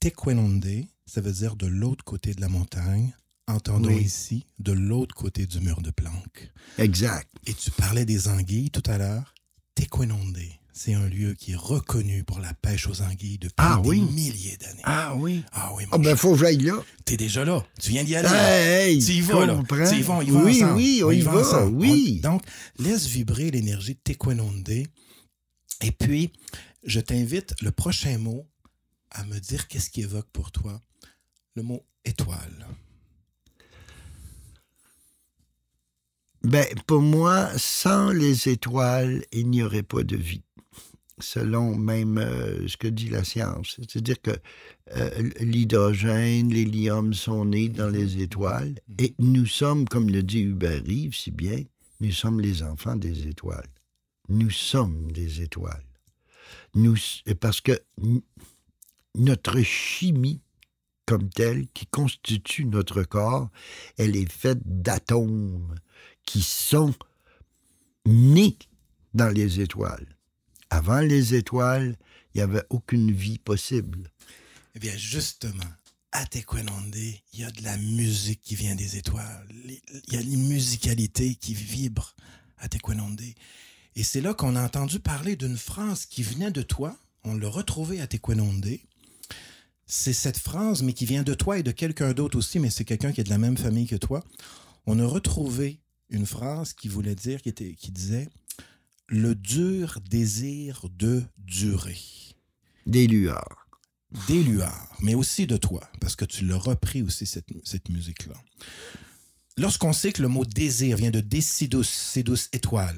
Tequenonde, ça veut dire de l'autre côté de la montagne. Entendons Oui. ici, de l'autre côté du mur de planque. Exact. Et tu parlais des anguilles tout à l'heure. Tequenonde, c'est un lieu qui est reconnu pour la pêche aux anguilles depuis Ah des oui? milliers d'années. Ah oui. Ah oui, Ah mon ben, cher. faut que j'aille là. T'es déjà là. Tu viens d'y aller. Hey, tu y vas, là. Tu y vas, on y va oui, ensemble. oui, on y va, oui. On- donc, laisse vibrer l'énergie de Tequenonde. Et puis, je t'invite le prochain mot à me dire qu'est-ce qui évoque pour toi le mot étoile. Ben, pour moi, sans les étoiles, il n'y aurait pas de vie, selon même euh, ce que dit la science. C'est-à-dire que euh, l'hydrogène, l'hélium sont nés dans les étoiles, et nous sommes, comme le dit Hubert Reeves si bien, nous sommes les enfants des étoiles. Nous sommes des étoiles. Nous, parce que notre chimie comme telle, qui constitue notre corps, elle est faite d'atomes qui sont nés dans les étoiles. Avant les étoiles, il n'y avait aucune vie possible. Eh bien, justement, à Tequenonde, il y a de la musique qui vient des étoiles. Il y a une musicalité qui vibre à Tequenonde. Et c'est là qu'on a entendu parler d'une phrase qui venait de toi. On l'a retrouvée à Tequenonde. C'est cette phrase, mais qui vient de toi et de quelqu'un d'autre aussi, mais c'est quelqu'un qui est de la même famille que toi. On a retrouvé une phrase qui voulait dire, qui, était, qui disait Le dur désir de durer. Des luards. Des luards, mais aussi de toi, parce que tu l'as repris aussi, cette, cette musique-là. Lorsqu'on sait que le mot désir vient de décidus, c'est douce étoile,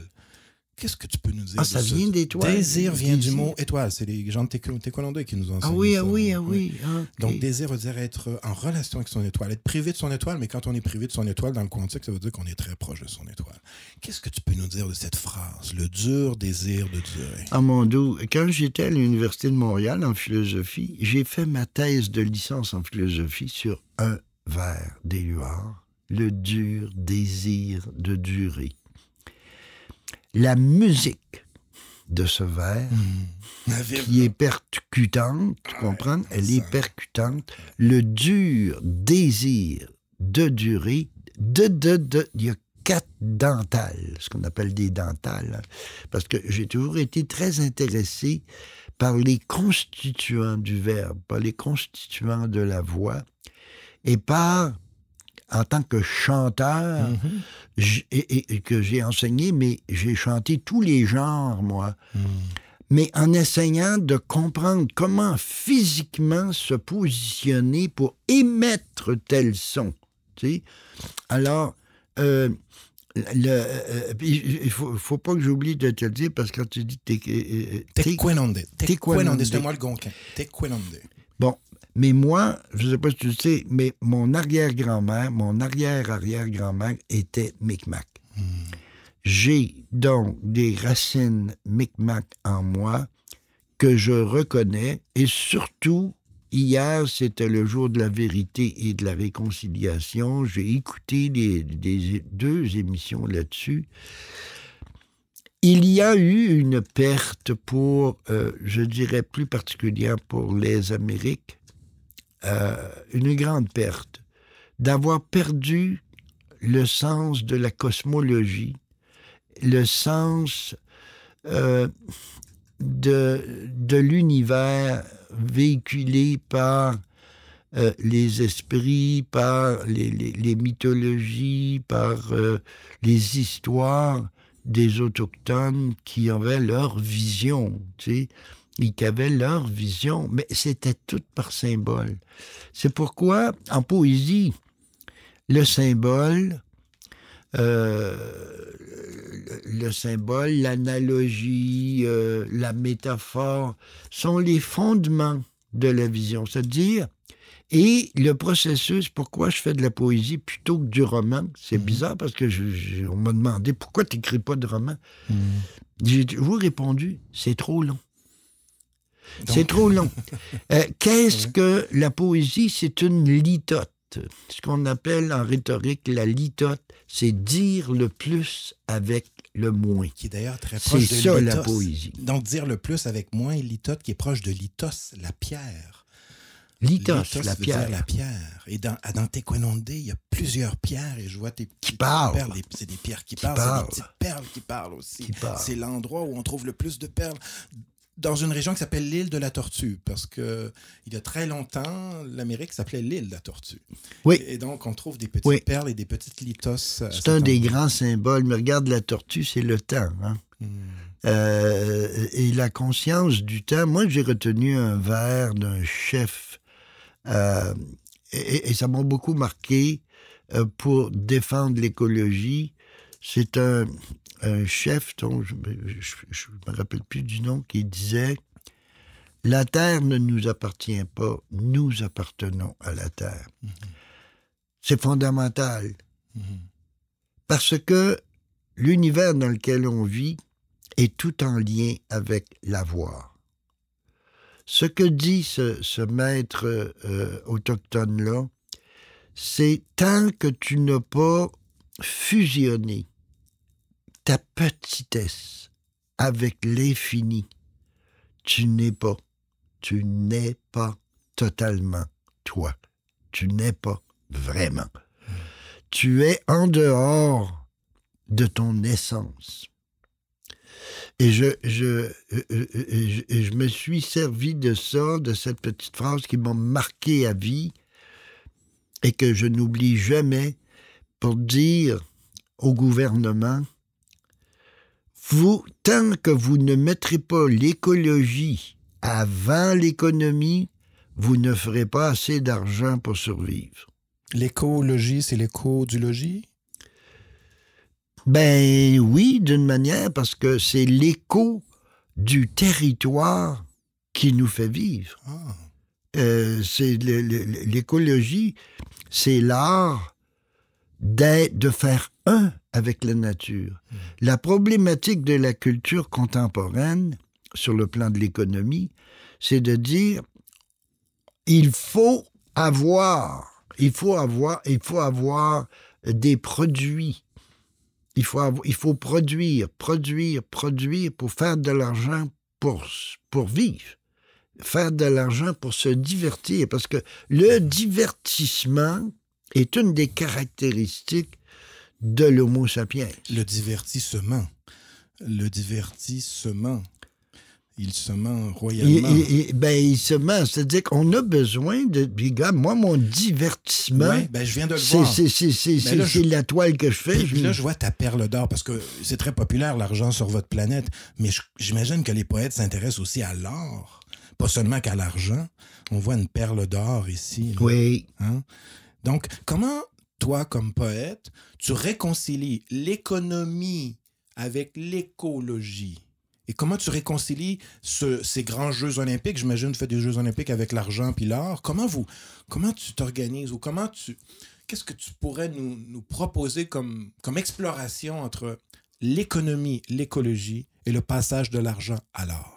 Qu'est-ce que tu peux nous dire Ah, ça vient d'étoile. Désir vient du mot étoile. C'est les gens de Técolandais qui nous ont Ah oui, ah oui, ah oui. Ah, Donc, désir veut dire être en relation avec son étoile, être privé de son étoile, mais quand on est privé de son étoile, dans le contexte, ça veut dire qu'on est très proche de son étoile. Qu'est-ce que tu peux nous dire de cette phrase, le dur désir de durer? Ah mon doux, quand j'étais à l'Université de Montréal en philosophie, j'ai fait ma thèse de licence en philosophie sur un vers d'éluard, le dur désir de durer la musique de ce vers, mmh. qui est percutante, tu comprends? Elle est percutante. Le dur désir de durer, de, de, de, il y a quatre dentales, ce qu'on appelle des dentales, parce que j'ai toujours été très intéressé par les constituants du verbe, par les constituants de la voix, et par en tant que chanteur mm-hmm. et, que j'ai enseigné, mais j'ai chanté tous les genres, moi. Mm. Mais en essayant de comprendre comment physiquement se positionner pour émettre tel son. Tu sais? Alors, euh, le, euh, il faut, faut pas que j'oublie de te le dire parce que quand tu dis Tequenonde. Tequenonde, c'est moi le gonquin. Tequenonde. Bon, mais moi, je ne sais pas si tu le sais, mais mon arrière-grand-mère, mon arrière-arrière-grand-mère était Micmac. J'ai donc des racines Micmac en moi que je reconnais et surtout, hier, c'était le jour de la vérité et de la réconciliation. J'ai écouté les, deux émissions là-dessus. Il y a eu une perte pour, euh, je dirais plus particulière pour les Amériques, euh, une grande perte d'avoir perdu le sens de la cosmologie, le sens euh, de, de l'univers véhiculé par euh, les esprits, par les, mythologies, par les histoires des autochtones qui avaient leur vision. Tu sais qui avaient leur vision, mais c'était tout par symbole. C'est pourquoi, en poésie, le symbole, euh, le symbole, l'analogie, euh, la métaphore sont les fondements de la vision. C'est-à-dire, et le processus, pourquoi je fais de la poésie plutôt que du roman, c'est mhm. bizarre parce que je, on m'a demandé pourquoi tu n'écris pas de roman? Mhm. J'ai toujours répondu, c'est trop long. C'est trop long. Euh, qu'est-ce que la poésie? C'est une litote? Ce qu'on appelle en rhétorique la litote, c'est dire le plus avec le moins. Qui est d'ailleurs très proche de C'est ça la poésie. Donc dire le plus avec moins, litote qui est proche de litos, la pierre. Litos, la pierre. la pierre. Et dans, dans Tequenonde, il y a plusieurs pierres et je vois tes qui parlent. C'est des pierres qui, parlent. C'est des petites perles qui parlent aussi. C'est l'endroit où on trouve le plus de perles dans une région qui s'appelle l'île de la Tortue, parce que il y a très longtemps, l'Amérique s'appelait l'île de la Tortue. Oui. Et, donc, on trouve des petites perles et des petites lithos. C'est un des grands symboles. Mais regarde, la tortue, c'est le temps. Hein? Hmm. Euh, et la conscience du temps. Moi, j'ai retenu un vers d'un chef, euh, et, et, ça m'a beaucoup marqué euh, pour défendre l'écologie. C'est un, un, chef dont je ne me rappelle plus du nom qui disait La terre ne nous appartient pas, nous appartenons à la terre. Mm -hmm. C'est fondamental. Mm -hmm. Parce que l'univers dans lequel on vit est tout en lien avec l'avoir. Ce que dit ce, ce maître euh, autochtone-là, c'est tant que tu n'as pas fusionné ta petitesse avec l'infini, tu n'es pas, tu n'es pas totalement toi. Tu n'es pas vraiment. Tu es en dehors de ton essence. Et je, je, je, je, me suis servi de ça, de cette petite phrase qui m'a marqué à vie et que je n'oublie jamais pour dire au gouvernement, vous, tant que vous ne mettrez pas l'écologie avant l'économie, vous ne ferez pas assez d'argent pour survivre. L'écologie, c'est l'éco du logis? Ben oui, d'une manière, parce que c'est l'écho du territoire qui nous fait vivre. Ah. Euh, c'est l'écologie, c'est l'art de faire un avec la nature. La problématique de la culture contemporaine, sur le plan de l'économie, c'est de dire il faut avoir, il faut avoir, il faut avoir des produits il faut, avoir, il faut produire, produire, produire pour faire de l'argent pour, pour vivre. Faire de l'argent pour se divertir. Parce que le divertissement est une des caractéristiques de l'Homo sapiens. Le divertissement. Le divertissement il se ment royalement. Il, il, ben, il se ment. C'est-à-dire qu'on a besoin de. Gars, moi, mon divertissement. Oui, ben, je viens de le voir. C'est je... la toile que je fais. Puis, je... là, je vois ta perle d'or parce que c'est très populaire, l'argent sur votre planète. Mais j'imagine que les poètes s'intéressent aussi à l'or, pas seulement qu'à l'argent. On voit une perle d'or ici. Là. Oui. Hein? Donc, comment, toi, comme poète, tu réconcilies l'économie avec l'écologie? Et comment tu réconcilies ce, ces grands Jeux olympiques? J'imagine tu fais des Jeux olympiques avec l'argent puis l'or. Comment vous, comment tu t'organises ou comment tu, qu'est-ce que tu pourrais nous, proposer comme, exploration entre l'économie, l'écologie et le passage de l'argent à l'or?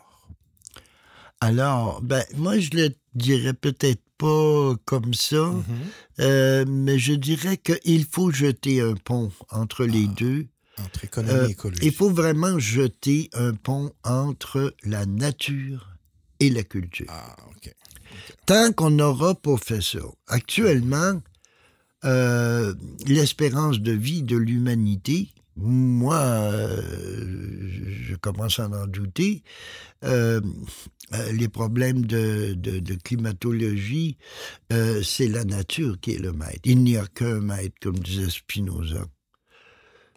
Alors, ben, moi, je le dirais peut-être pas comme ça, mm -hmm. euh, mais je dirais qu'il faut jeter un pont entre les ah. deux entre économie et écologie. Euh, il faut vraiment jeter un pont entre la nature et la culture. Ah, OK. okay. Tant qu'on n'aura pas fait ça. Actuellement, euh, l'espérance de vie de l'humanité, moi, euh, je commence à en douter, euh, les problèmes de, de, de climatologie, euh, c'est la nature qui est le maître. Il n'y a qu'un maître, comme disait Spinoza.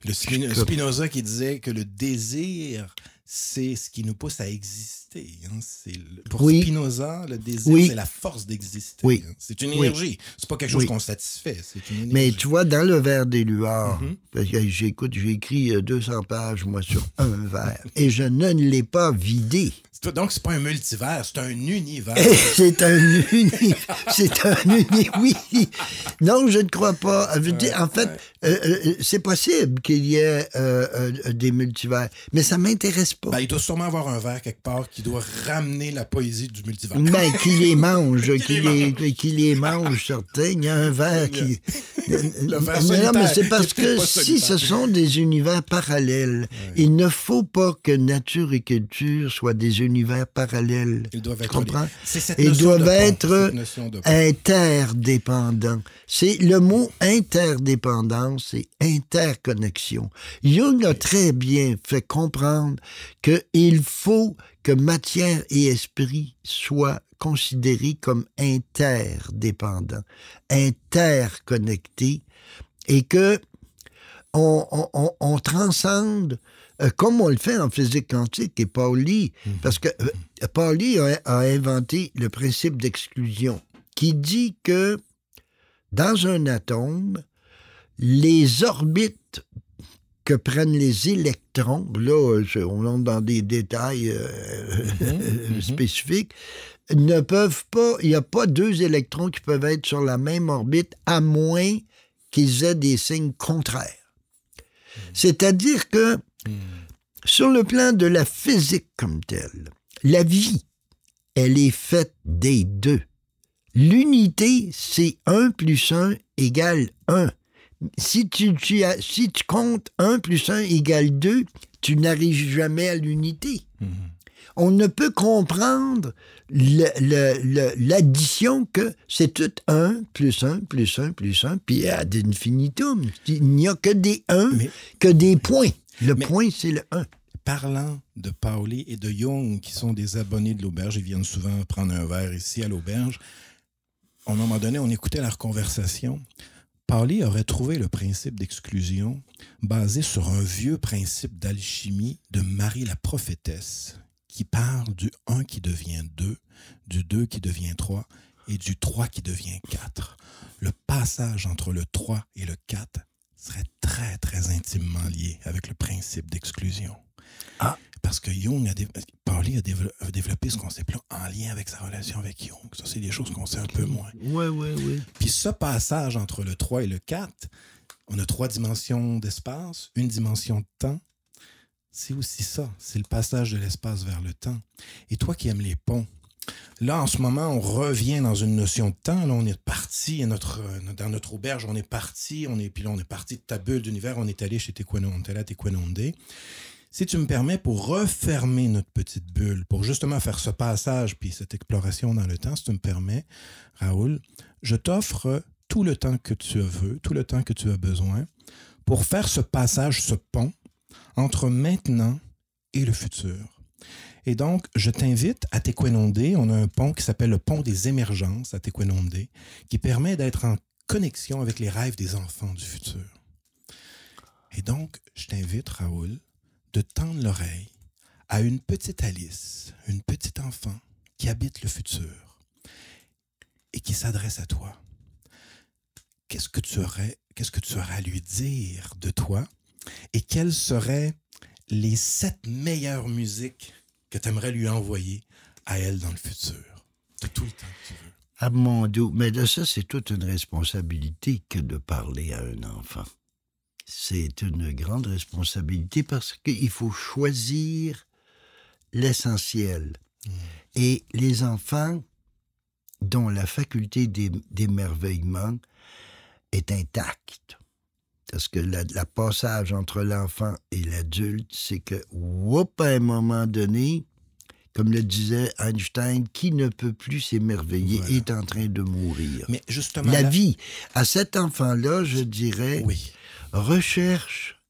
Le Spinoza qui disait que le désir, c'est ce qui nous pousse à exister. Hein? Le, pour oui. Spinoza, le désir, oui. c'est la force d'exister. Oui. Hein? C'est une énergie. C'est pas quelque chose qu'on satisfait. Une Mais tu vois, dans le verre des luards, mm -hmm. j'écoute, j'ai écrit 200 pages, moi, sur un verre, et je ne l'ai pas vidé. Donc, c'est pas un multivers, c'est un univers. c'est un univers. c'est un univers, oui. Non, je ne crois pas. En fait, euh, euh, c'est possible qu'il y ait euh, des multivers, mais ça m'intéresse pas. Ben, il doit sûrement avoir un verre quelque part qui doit ramener la poésie du multivers. Ben, qui les mange, qui, les, qui les mange, certains. Il y a un verre qui... Le verre mais non, mais c'est parce que si ce sont des univers parallèles, ouais. il ne faut pas que nature et culture soient des univers parallèles. Ils doivent être, comprends? Cette Ils doivent être interdépendants. C'est le mot interdépendance c'est interconnexion. Jung a très bien fait comprendre qu'il faut que matière et esprit soient considérés comme interdépendants, interconnectés, et que on, on, on transcende euh, comme on le fait en physique quantique et Pauli, Mhm. parce que euh, Pauli a, a inventé le principe d'exclusion qui dit que dans un atome, les orbites que prennent les électrons, là, on entre dans des détails euh, Mhm, mhm. spécifiques, ne peuvent pas, il n'y a pas deux électrons qui peuvent être sur la même orbite à moins qu'ils aient des signes contraires. C'est-à-dire que Mhm. sur le plan de la physique comme telle, la vie, elle est faite des deux. L'unité, c'est 1 plus 1 égale 1. Si tu, tu as- si tu comptes 1 plus 1 égale 2, tu n'arrives jamais à l'unité. Mhm. On ne peut comprendre l'addition que c'est tout 1 plus 1 plus 1 plus 1, puis ad infinitum. Il n'y a que des 1, Mais- que des points. Le Mais- point, c'est le 1. Parlant de Pauli et de Jung, qui sont des abonnés de l'auberge, ils viennent souvent prendre un verre ici à l'auberge. À un moment donné, on écoutait leur conversation. Pauli aurait trouvé le principe d'exclusion basé sur un vieux principe d'alchimie de Marie la prophétesse, qui parle du 1 qui devient 2, du 2 qui devient 3 et du 3 qui devient 4. Le passage entre le 3 et le 4 serait très, très intimement lié avec le principe d'exclusion. Ah. Parce que Jung a, Pauli a, dévelop- a développé ce concept-là en lien avec sa relation avec Jung. Ça, c'est des choses qu'on sait un peu moins. Oui, oui, oui. Puis ce passage entre le 3 et le 4, on a trois dimensions d'espace, une dimension de temps. C'est aussi ça, c'est le passage de l'espace vers le temps. Et toi qui aimes les ponts, là en ce moment, on revient dans une notion de temps. Là, on est parti notre, dans notre auberge, on est parti, on est, puis là, on est parti de ta bulle d'univers, on est allé chez Tequanonde, on est allé à Tequanonde. Si tu me permets, pour refermer notre petite bulle, pour justement faire ce passage puis cette exploration dans le temps, si tu me permets, Raoul, je t'offre tout le temps que tu veux, tout le temps que tu as besoin pour faire ce passage, ce pont entre maintenant et le futur. Et donc, je t'invite à Tequenonde. On a un pont qui s'appelle le pont des émergences à Tequenonde, qui permet d'être en connexion avec les rêves des enfants du futur. Et donc, je t'invite, Raoul, de tendre l'oreille à une petite Alice, une petite enfant qui habite le futur et qui s'adresse à toi. Qu'est-ce que tu aurais, qu'est-ce que tu à lui dire de toi et quelles seraient les sept meilleures musiques que tu aimerais lui envoyer à elle dans le futur? De tout le temps que tu veux. Ah mon Dieu, mais de ça, c'est toute une responsabilité que de parler à un enfant. C'est une grande responsabilité parce qu'il faut choisir l'essentiel. Et les enfants dont la faculté d'é- d'émerveillement est intacte, parce que la, passage entre l'enfant et l'adulte, c'est que, whoop, à un moment donné, comme le disait Einstein, qui ne peut plus s'émerveiller Voilà. est en train de mourir. Mais justement, La là- vie, à cet enfant-là, je dirais, Oui. Recherche,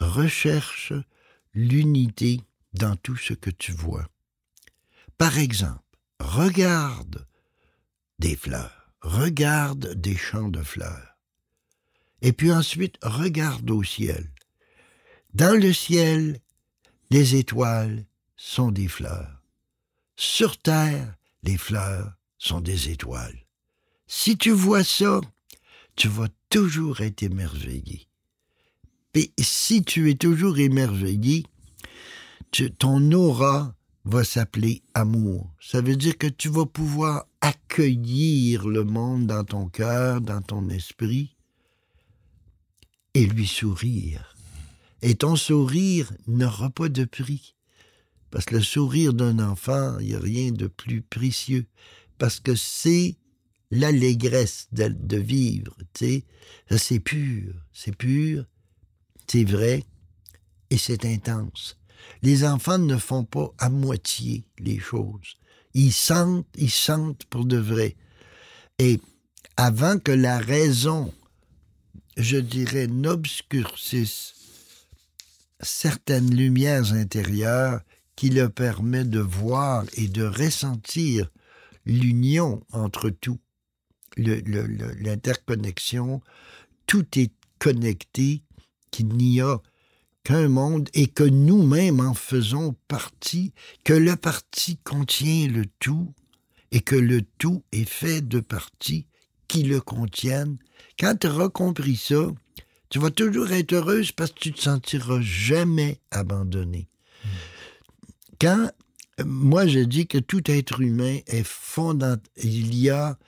recherche l'unité dans tout ce que tu vois. Par exemple, regarde des fleurs, regarde des champs de fleurs. Et puis ensuite, regarde au ciel. Dans le ciel, les étoiles sont des fleurs. Sur terre, les fleurs sont des étoiles. Si tu vois ça, tu vas toujours être émerveillé. Et si tu es toujours émerveillé, tu- ton aura va s'appeler amour. Ça veut dire que tu vas pouvoir accueillir le monde dans ton cœur, dans ton esprit, et lui sourire. Et ton sourire n'aura pas de prix. Parce que le sourire d'un enfant, il n'y a rien de plus précieux. Parce que c'est l'allégresse de, vivre, tu sais. C'est pur, c'est pur, c'est vrai, et c'est intense. Les enfants ne font pas à moitié les choses. Ils sentent, ils sentent pour de vrai. Et avant que la raison, je dirais, n'obscurcisse certaines lumières intérieures qui leur permettent de voir et de ressentir l'union entre tout, le- le- le- l'interconnexion, tout est connecté qu'il n'y a qu'un monde et que nous-mêmes en faisons partie, que le parti contient le tout et que le tout est fait de parties qui le contiennent. Quand tu auras compris ça, tu vas toujours être heureuse parce que tu te sentiras jamais abandonné. Quand moi je dis que tout être humain est fondamental, il y a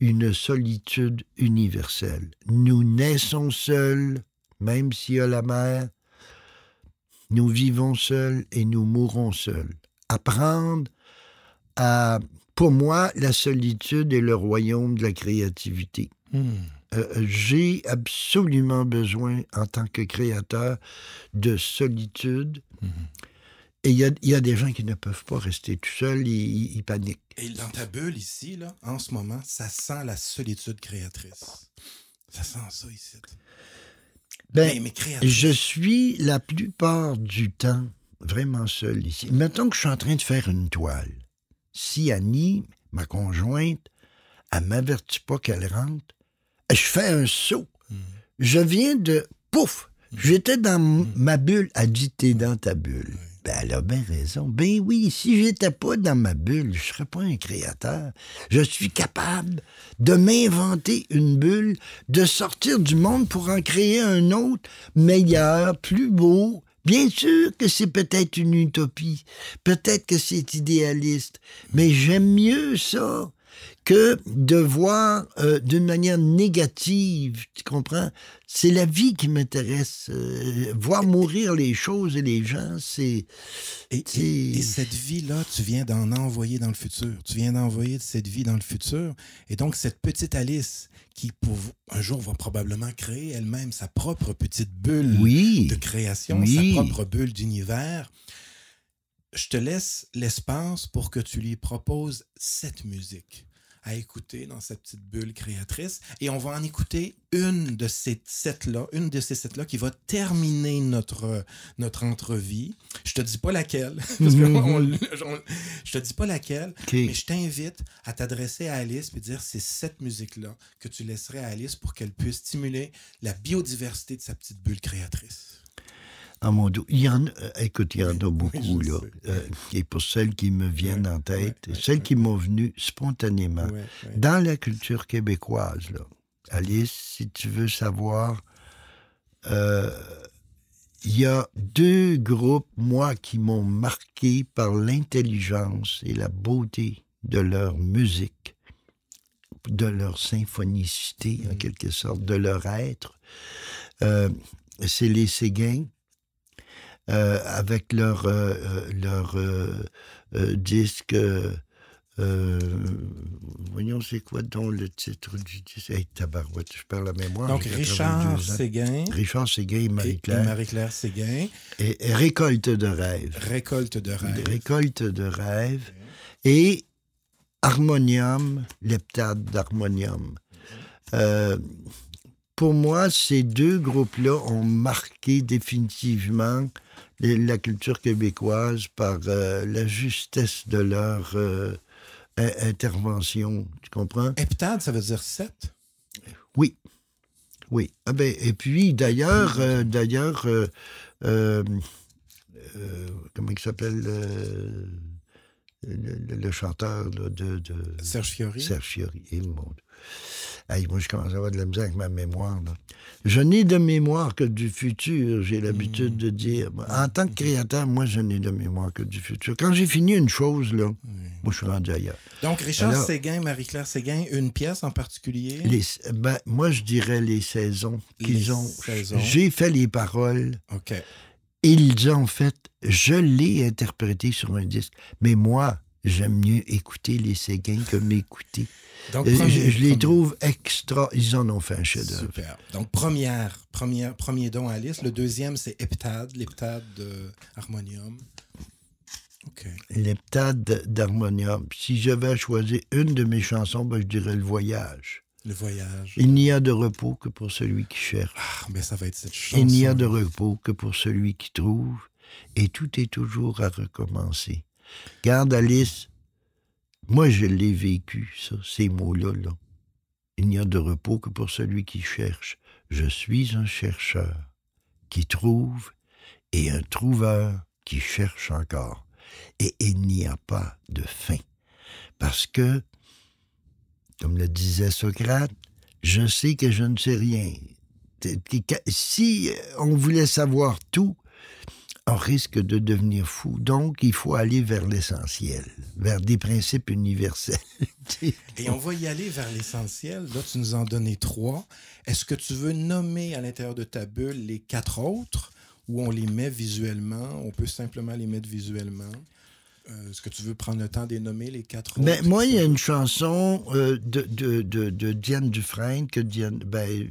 une solitude universelle. Nous naissons seuls, même s'il y a la mer. Nous vivons seuls et nous mourrons seuls. Apprendre à... Pour moi, la solitude est le royaume de la créativité. Hmm. Euh, j'ai absolument besoin, en tant que créateur, de solitude. Mhm. Et il y a, il y a des gens qui ne peuvent pas rester tout seuls, ils, ils paniquent. Et dans ta bulle ici, là, en ce moment, ça sent la solitude créatrice. Ça sent ça ici. Ben, mais, mais créatrice. Je suis la plupart du temps vraiment seul ici. Mettons que je suis en train de faire une toile. Si Annie, ma conjointe, elle m'avertit pas qu'elle rentre, je fais un saut. Hmm. Je viens de... Pouf! J'étais dans m- ma bulle. Elle dit, t'es dans ta bulle. Ben, elle a bien raison. Ben oui, si j'étais pas dans ma bulle, je serais pas un créateur. Je suis capable de m'inventer une bulle, de sortir du monde pour en créer un autre, meilleur, plus beau. Bien sûr que c'est peut-être une utopie, peut-être que c'est idéaliste, mais j'aime mieux ça que de voir euh, d'une manière négative, tu comprends? C'est la vie qui m'intéresse. euh, voir mourir les choses et les gens, c'est... Et, C'est- et- et cette vie-là, tu viens d'en envoyer dans le futur. Tu viens d'envoyer cette vie dans le futur. Et donc, cette petite Alice, qui pour un jour va probablement créer elle-même sa propre petite bulle Oui, de création, Oui. sa propre bulle d'univers, je te laisse l'espace pour que tu lui proposes cette musique à écouter dans cette petite bulle créatrice. Et on va en écouter une de ces sept-là, une de ces sept-là qui va terminer notre, notre entrevie. Je te dis pas laquelle, parce que on- on- je te dis pas laquelle, mais je t'invite à t'adresser à Alice et dire c'est cette musique-là que tu laisserais à Alice pour qu'elle puisse stimuler la biodiversité de sa petite bulle créatrice. Mon Dieu, il y en a, écoute, il y en a beaucoup, là. Euh, et pour celles qui me viennent Ouais, en tête, ouais, celles ouais. qui m'ont venu spontanément. Dans la culture québécoise, là, Alice, si tu veux savoir, euh, il y a deux groupes, moi, qui m'ont marqué par l'intelligence et la beauté de leur musique, de leur symphonicité, en Mhm. quelque sorte, de leur être. Euh, C'est les Séguins. Euh, avec leur, euh, euh, leur euh, disque voyons, c'est quoi donc le titre du disque? Hey, tabarouette, je perds la mémoire. Donc, Richard 82 ans. Séguin Richard Séguin et Marie-Claire. Marie-Claire Séguin, Et, et Récolte de rêve. Récolte de rêve. Récolte de rêve. Et Harmonium, l'heptade d'Harmonium. Euh, pour moi, ces deux groupes-là ont marqué définitivement la culture québécoise par euh, la justesse de leur euh, in- intervention. Tu comprends? Heptade, ça veut dire sept? Oui. Oui. Ah ben, et puis, d'ailleurs, euh, d'ailleurs, comment il s'appelle le, le- le chanteur de, de Serge Fiori. Serge Fiori. Et mon Dieu. Hey, moi, je commence à avoir de la misère avec ma mémoire. là. Je n'ai de mémoire que du futur, j'ai l'habitude de dire. En tant que créateur, moi, je n'ai de mémoire que du futur. Quand j'ai fini une chose, là, moi, je suis rendu ailleurs. Donc, Richard Alors- Séguin, Marie-Claire Séguin, une pièce en particulier? Les, ben, moi, je dirais les saisons qu'ils ont. J'ai fait les paroles. OK. Ils ont fait. Je l'ai interprété sur un disque. Mais moi, j'aime mieux écouter les Séguins que m'écouter. Donc, premier- je, je les premier- trouve extra. Ils en ont fait un chef-d'œuvre. Super. Donc, première, première, premier don à Alice. Le deuxième, c'est Heptade, l'heptade de Harmonium. OK. L'heptade d'harmonium. Si j'avais à choisir une de mes chansons, ben, je dirais Le Voyage. Le voyage. Il n'y a de repos que pour celui qui cherche. Ah, mais ça va être cette chanson. Il n'y a de repos que pour celui qui trouve, et tout est toujours à recommencer. Garde Alice, moi je l'ai vécu, ça, ces mots-là. Là. Il n'y a de repos que pour celui qui cherche. Je suis un chercheur qui trouve et un trouveur qui cherche encore. Et il n'y a pas de fin. Parce que, comme le disait Socrate, je sais que je ne sais rien. Si on voulait savoir tout, on risque de devenir fou. Donc, il faut aller vers l'essentiel, vers des principes universels. Et on va y aller vers l'essentiel. Là, tu nous en donné trois. Est-ce que tu veux nommer à l'intérieur de ta bulle les quatre autres ou on les met visuellement? On peut simplement les mettre visuellement? Euh, est-ce que tu veux prendre le temps de nommer les quatre ben, autres? Moi, il y a une chanson euh, de, de, de, Diane Dufresne que Diane ben,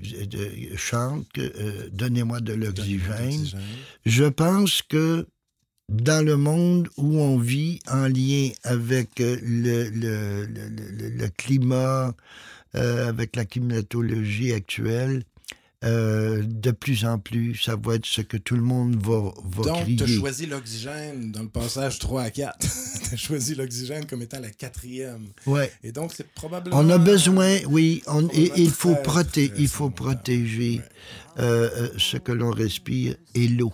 chante, euh, Donnez-moi de l'oxygène. Je pense que dans le monde où on vit en lien avec le, le, le, le climat, avec la climatologie actuelle, euh, de plus en plus, ça va être ce que tout le monde va, va Donc, tu as choisi l'oxygène dans le passage 3 à 4. tu as choisi l'oxygène comme étant la quatrième. Ouais. Et donc, c'est probablement... On a besoin, oui, on, il, faut protéger, il faut protéger euh, euh, ce que l'on respire et l'eau.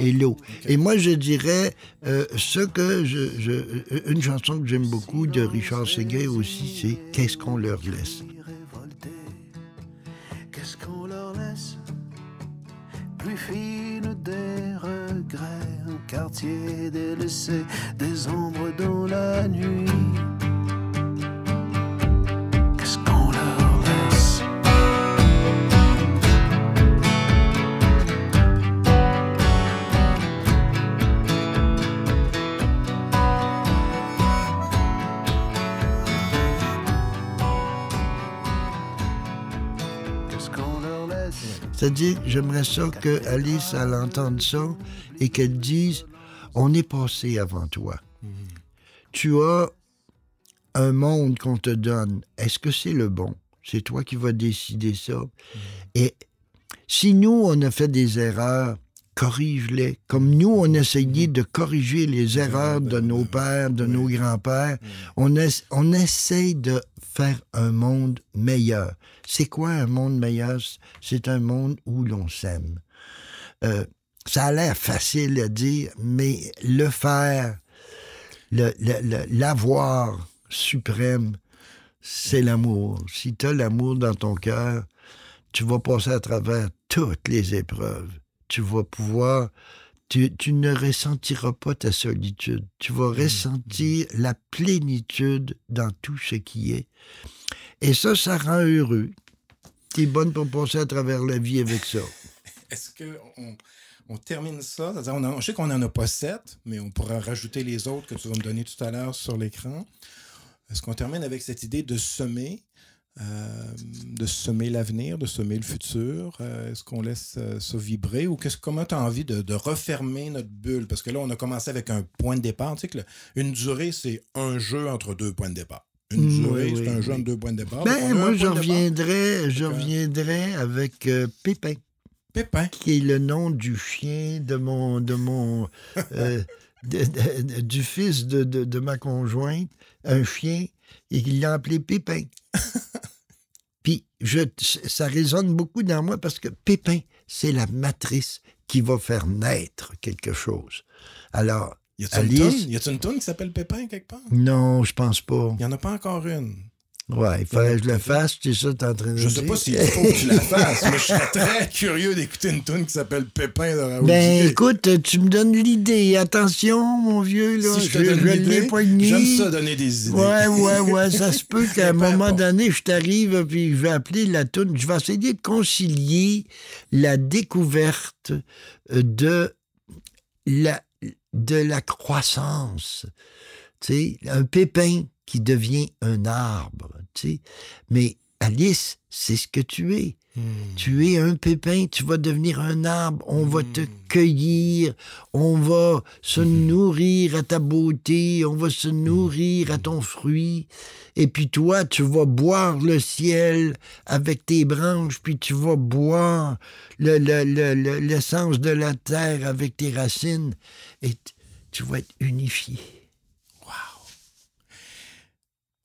et l'eau. Et moi, je dirais, ce que je, je, une chanson que j'aime beaucoup de Richard Seguin aussi, c'est Qu'est-ce qu'on leur laisse? Plus fine des regrets, un quartier délaissé, des C'est-à-dire, j'aimerais ça que Alice, elle entende ça et qu'elle dise On est passé avant toi. Tu as un monde qu'on te donne. Est-ce que c'est le bon? C'est toi qui vas décider ça. Et si nous, on a fait des erreurs, corrige-les. Comme nous, on essayait de corriger les erreurs de nos pères, de nos grands-pères, on, essaye de faire un monde meilleur. C'est quoi un monde meilleur? C'est un monde où l'on s'aime. Euh, ça a l'air facile à dire, mais le faire, l'avoir suprême, c'est l'amour. Si tu as l'amour dans ton cœur, tu vas passer à travers toutes les épreuves. Tu vas pouvoir tu, tu, ne ressentiras pas ta solitude. Tu vas mmh, ressentir la plénitude dans tout ce qui est. Et ça, ça rend heureux. Tu es bonne pour passer à travers la vie avec ça. Est-ce qu'on on termine ça? On je sais qu'on n'en a pas sept, mais on pourra rajouter les autres que tu vas me donner tout à l'heure sur l'écran. Est-ce qu'on termine avec cette idée de semer? Euh, de semer l'avenir, de semer le futur? Euh, est-ce qu'on laisse euh, ça vibrer ou comment tu as envie de, refermer notre bulle? Parce que là, on a commencé avec un point de départ. Tu sais que une durée, c'est un jeu entre deux points de départ. Une mm, durée, c'est un jeu entre deux points de départ. Ben, moi, je reviendrai, je reviendrai avec Pépin. Pépin. Qui est le nom du chien de mon. De mon du fils de, de, ma conjointe, un chien, et qu'il l'a appelé Pépin. Puis je, ça résonne beaucoup dans moi parce que Pépin, c'est la matrice qui va faire naître quelque chose. Alors, y a-t-il une toune? Qui s'appelle Pépin quelque part? Non, je pense pas. Il n'y en a pas encore une. Ouais, il fallait que je le fasse, c'est ça tu en train de Je sais pas s'il faut que tu la fasses, mais je serais très curieux d'écouter une tune qui s'appelle Pépin de Raoul Ben écoute, tu me donnes l'idée. Attention, mon vieux, là. Si je te donne l'idée, j'aime ça donner des idées. Ouais, ouais, ouais, ça se peut qu'à un moment donné, je t'arrive puis je vais appeler la tune. Je vais essayer de concilier la découverte euh, de la, de la croissance. Tu sais, un pépin qui devient un arbre. Tu sais. Mais Alice, c'est ce que tu es. Hmm. Tu es un pépin, tu vas devenir un arbre, on va te hmm. cueillir, on va se hmm. nourrir à ta beauté, on va se nourrir à ton fruit, et puis toi, tu vas boire le ciel avec tes branches, puis tu vas boire l'essence de la terre avec tes racines, et tu vas être unifié.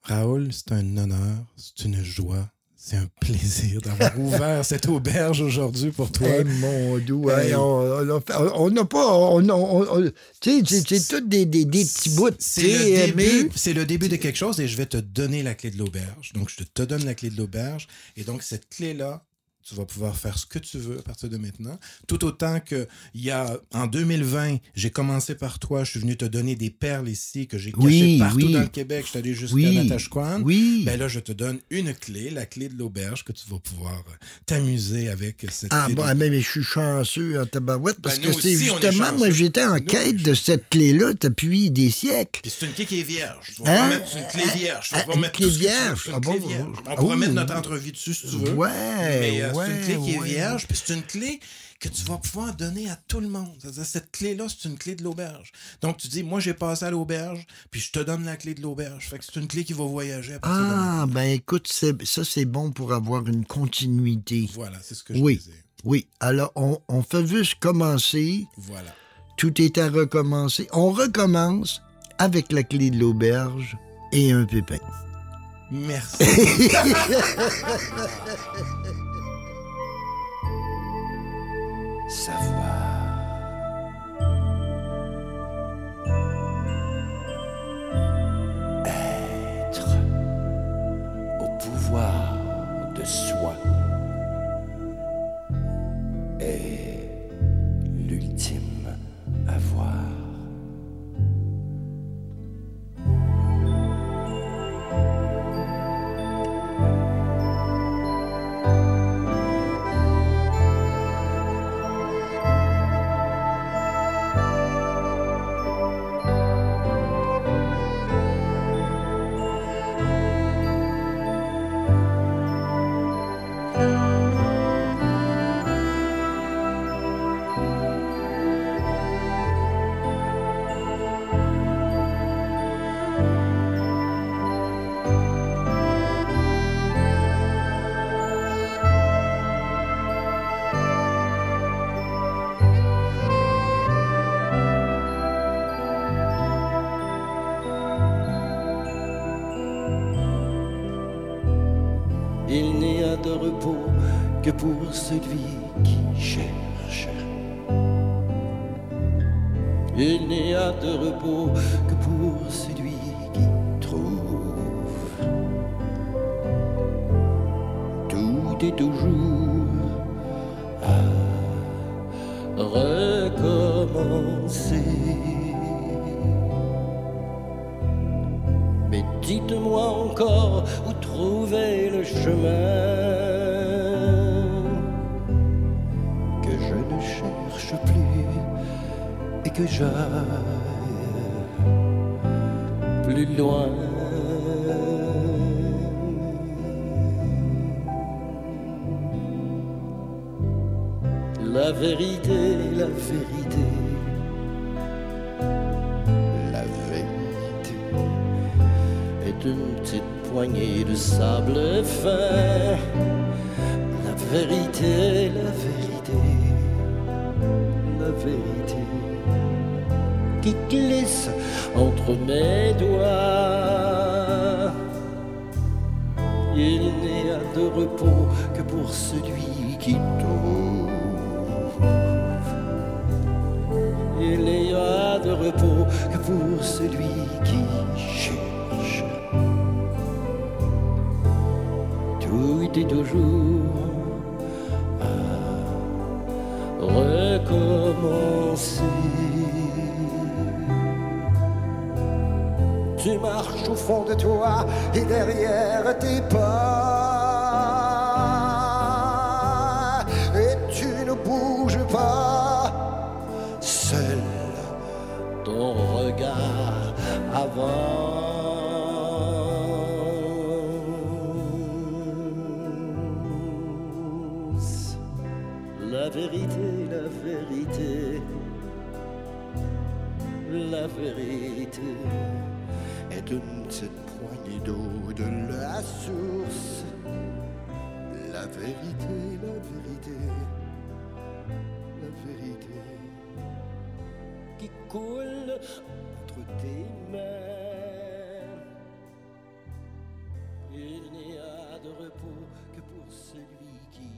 Raoul, c'est un honneur, c'est une joie, C'est un plaisir d'avoir ouvert cette auberge aujourd'hui pour toi. Eh, mon doux, Hey. hein, on on n'a pas. on- on- on- tu sais, c'est- tout des, des, des petits bouts de C'est le, début, c'est le début de quelque chose et je vais te donner la clé de l'auberge. Donc, je te, te donne la clé de l'auberge. Et donc, cette clé-là, tu vas pouvoir faire ce que tu veux à partir de maintenant. Tout autant que il y a, en 2020, j'ai commencé par toi, je suis venu te donner des perles ici que j'ai cachées Oui, partout oui. dans le Québec. Je suis allé jusqu'à Oui, Natashquan. oui. Ben là, je te donne une clé, la clé de l'auberge, que tu vas pouvoir euh, t'amuser avec cette Ah clé. bon, ah, mais mais je suis chanceux en tabarouette parce Ben, que c'est justement, moi j'étais en Nous, quête de cette clé-là depuis des siècles. C'est une clé qui est vierge. Tu vas Hein? pouvoir mettre une clé vierge. Tu vas Ah, mettre une Ah clé bon? vierge. On pourra Oh. mettre notre entrevue dessus si tu veux. Ouais, Mais euh, c'est une clé qui est vierge, puis c'est une clé que tu vas pouvoir donner à tout le monde. C'est-à-dire, cette clé-là, c'est une clé de l'auberge. Donc, tu dis, moi, j'ai passé à l'auberge, puis je te donne la clé de l'auberge. Fait que c'est une clé qui va voyager à partir de maintenant. Ah, ben écoute, ça c'est bon pour avoir une continuité. Voilà, c'est ce que je Oui. disais. Oui, alors on, on fait juste commencer, Voilà. tout est à recommencer. On recommence avec la clé de l'auberge et un pépin. Merci. savoir. Être au pouvoir de soi repos que pour celui qui cherche. La vérité, la vérité, la vérité est une petite poignée d'eau de la source. La vérité, la vérité, la vérité. Qui coule tes mains. Il n'y a de repos que pour celui qui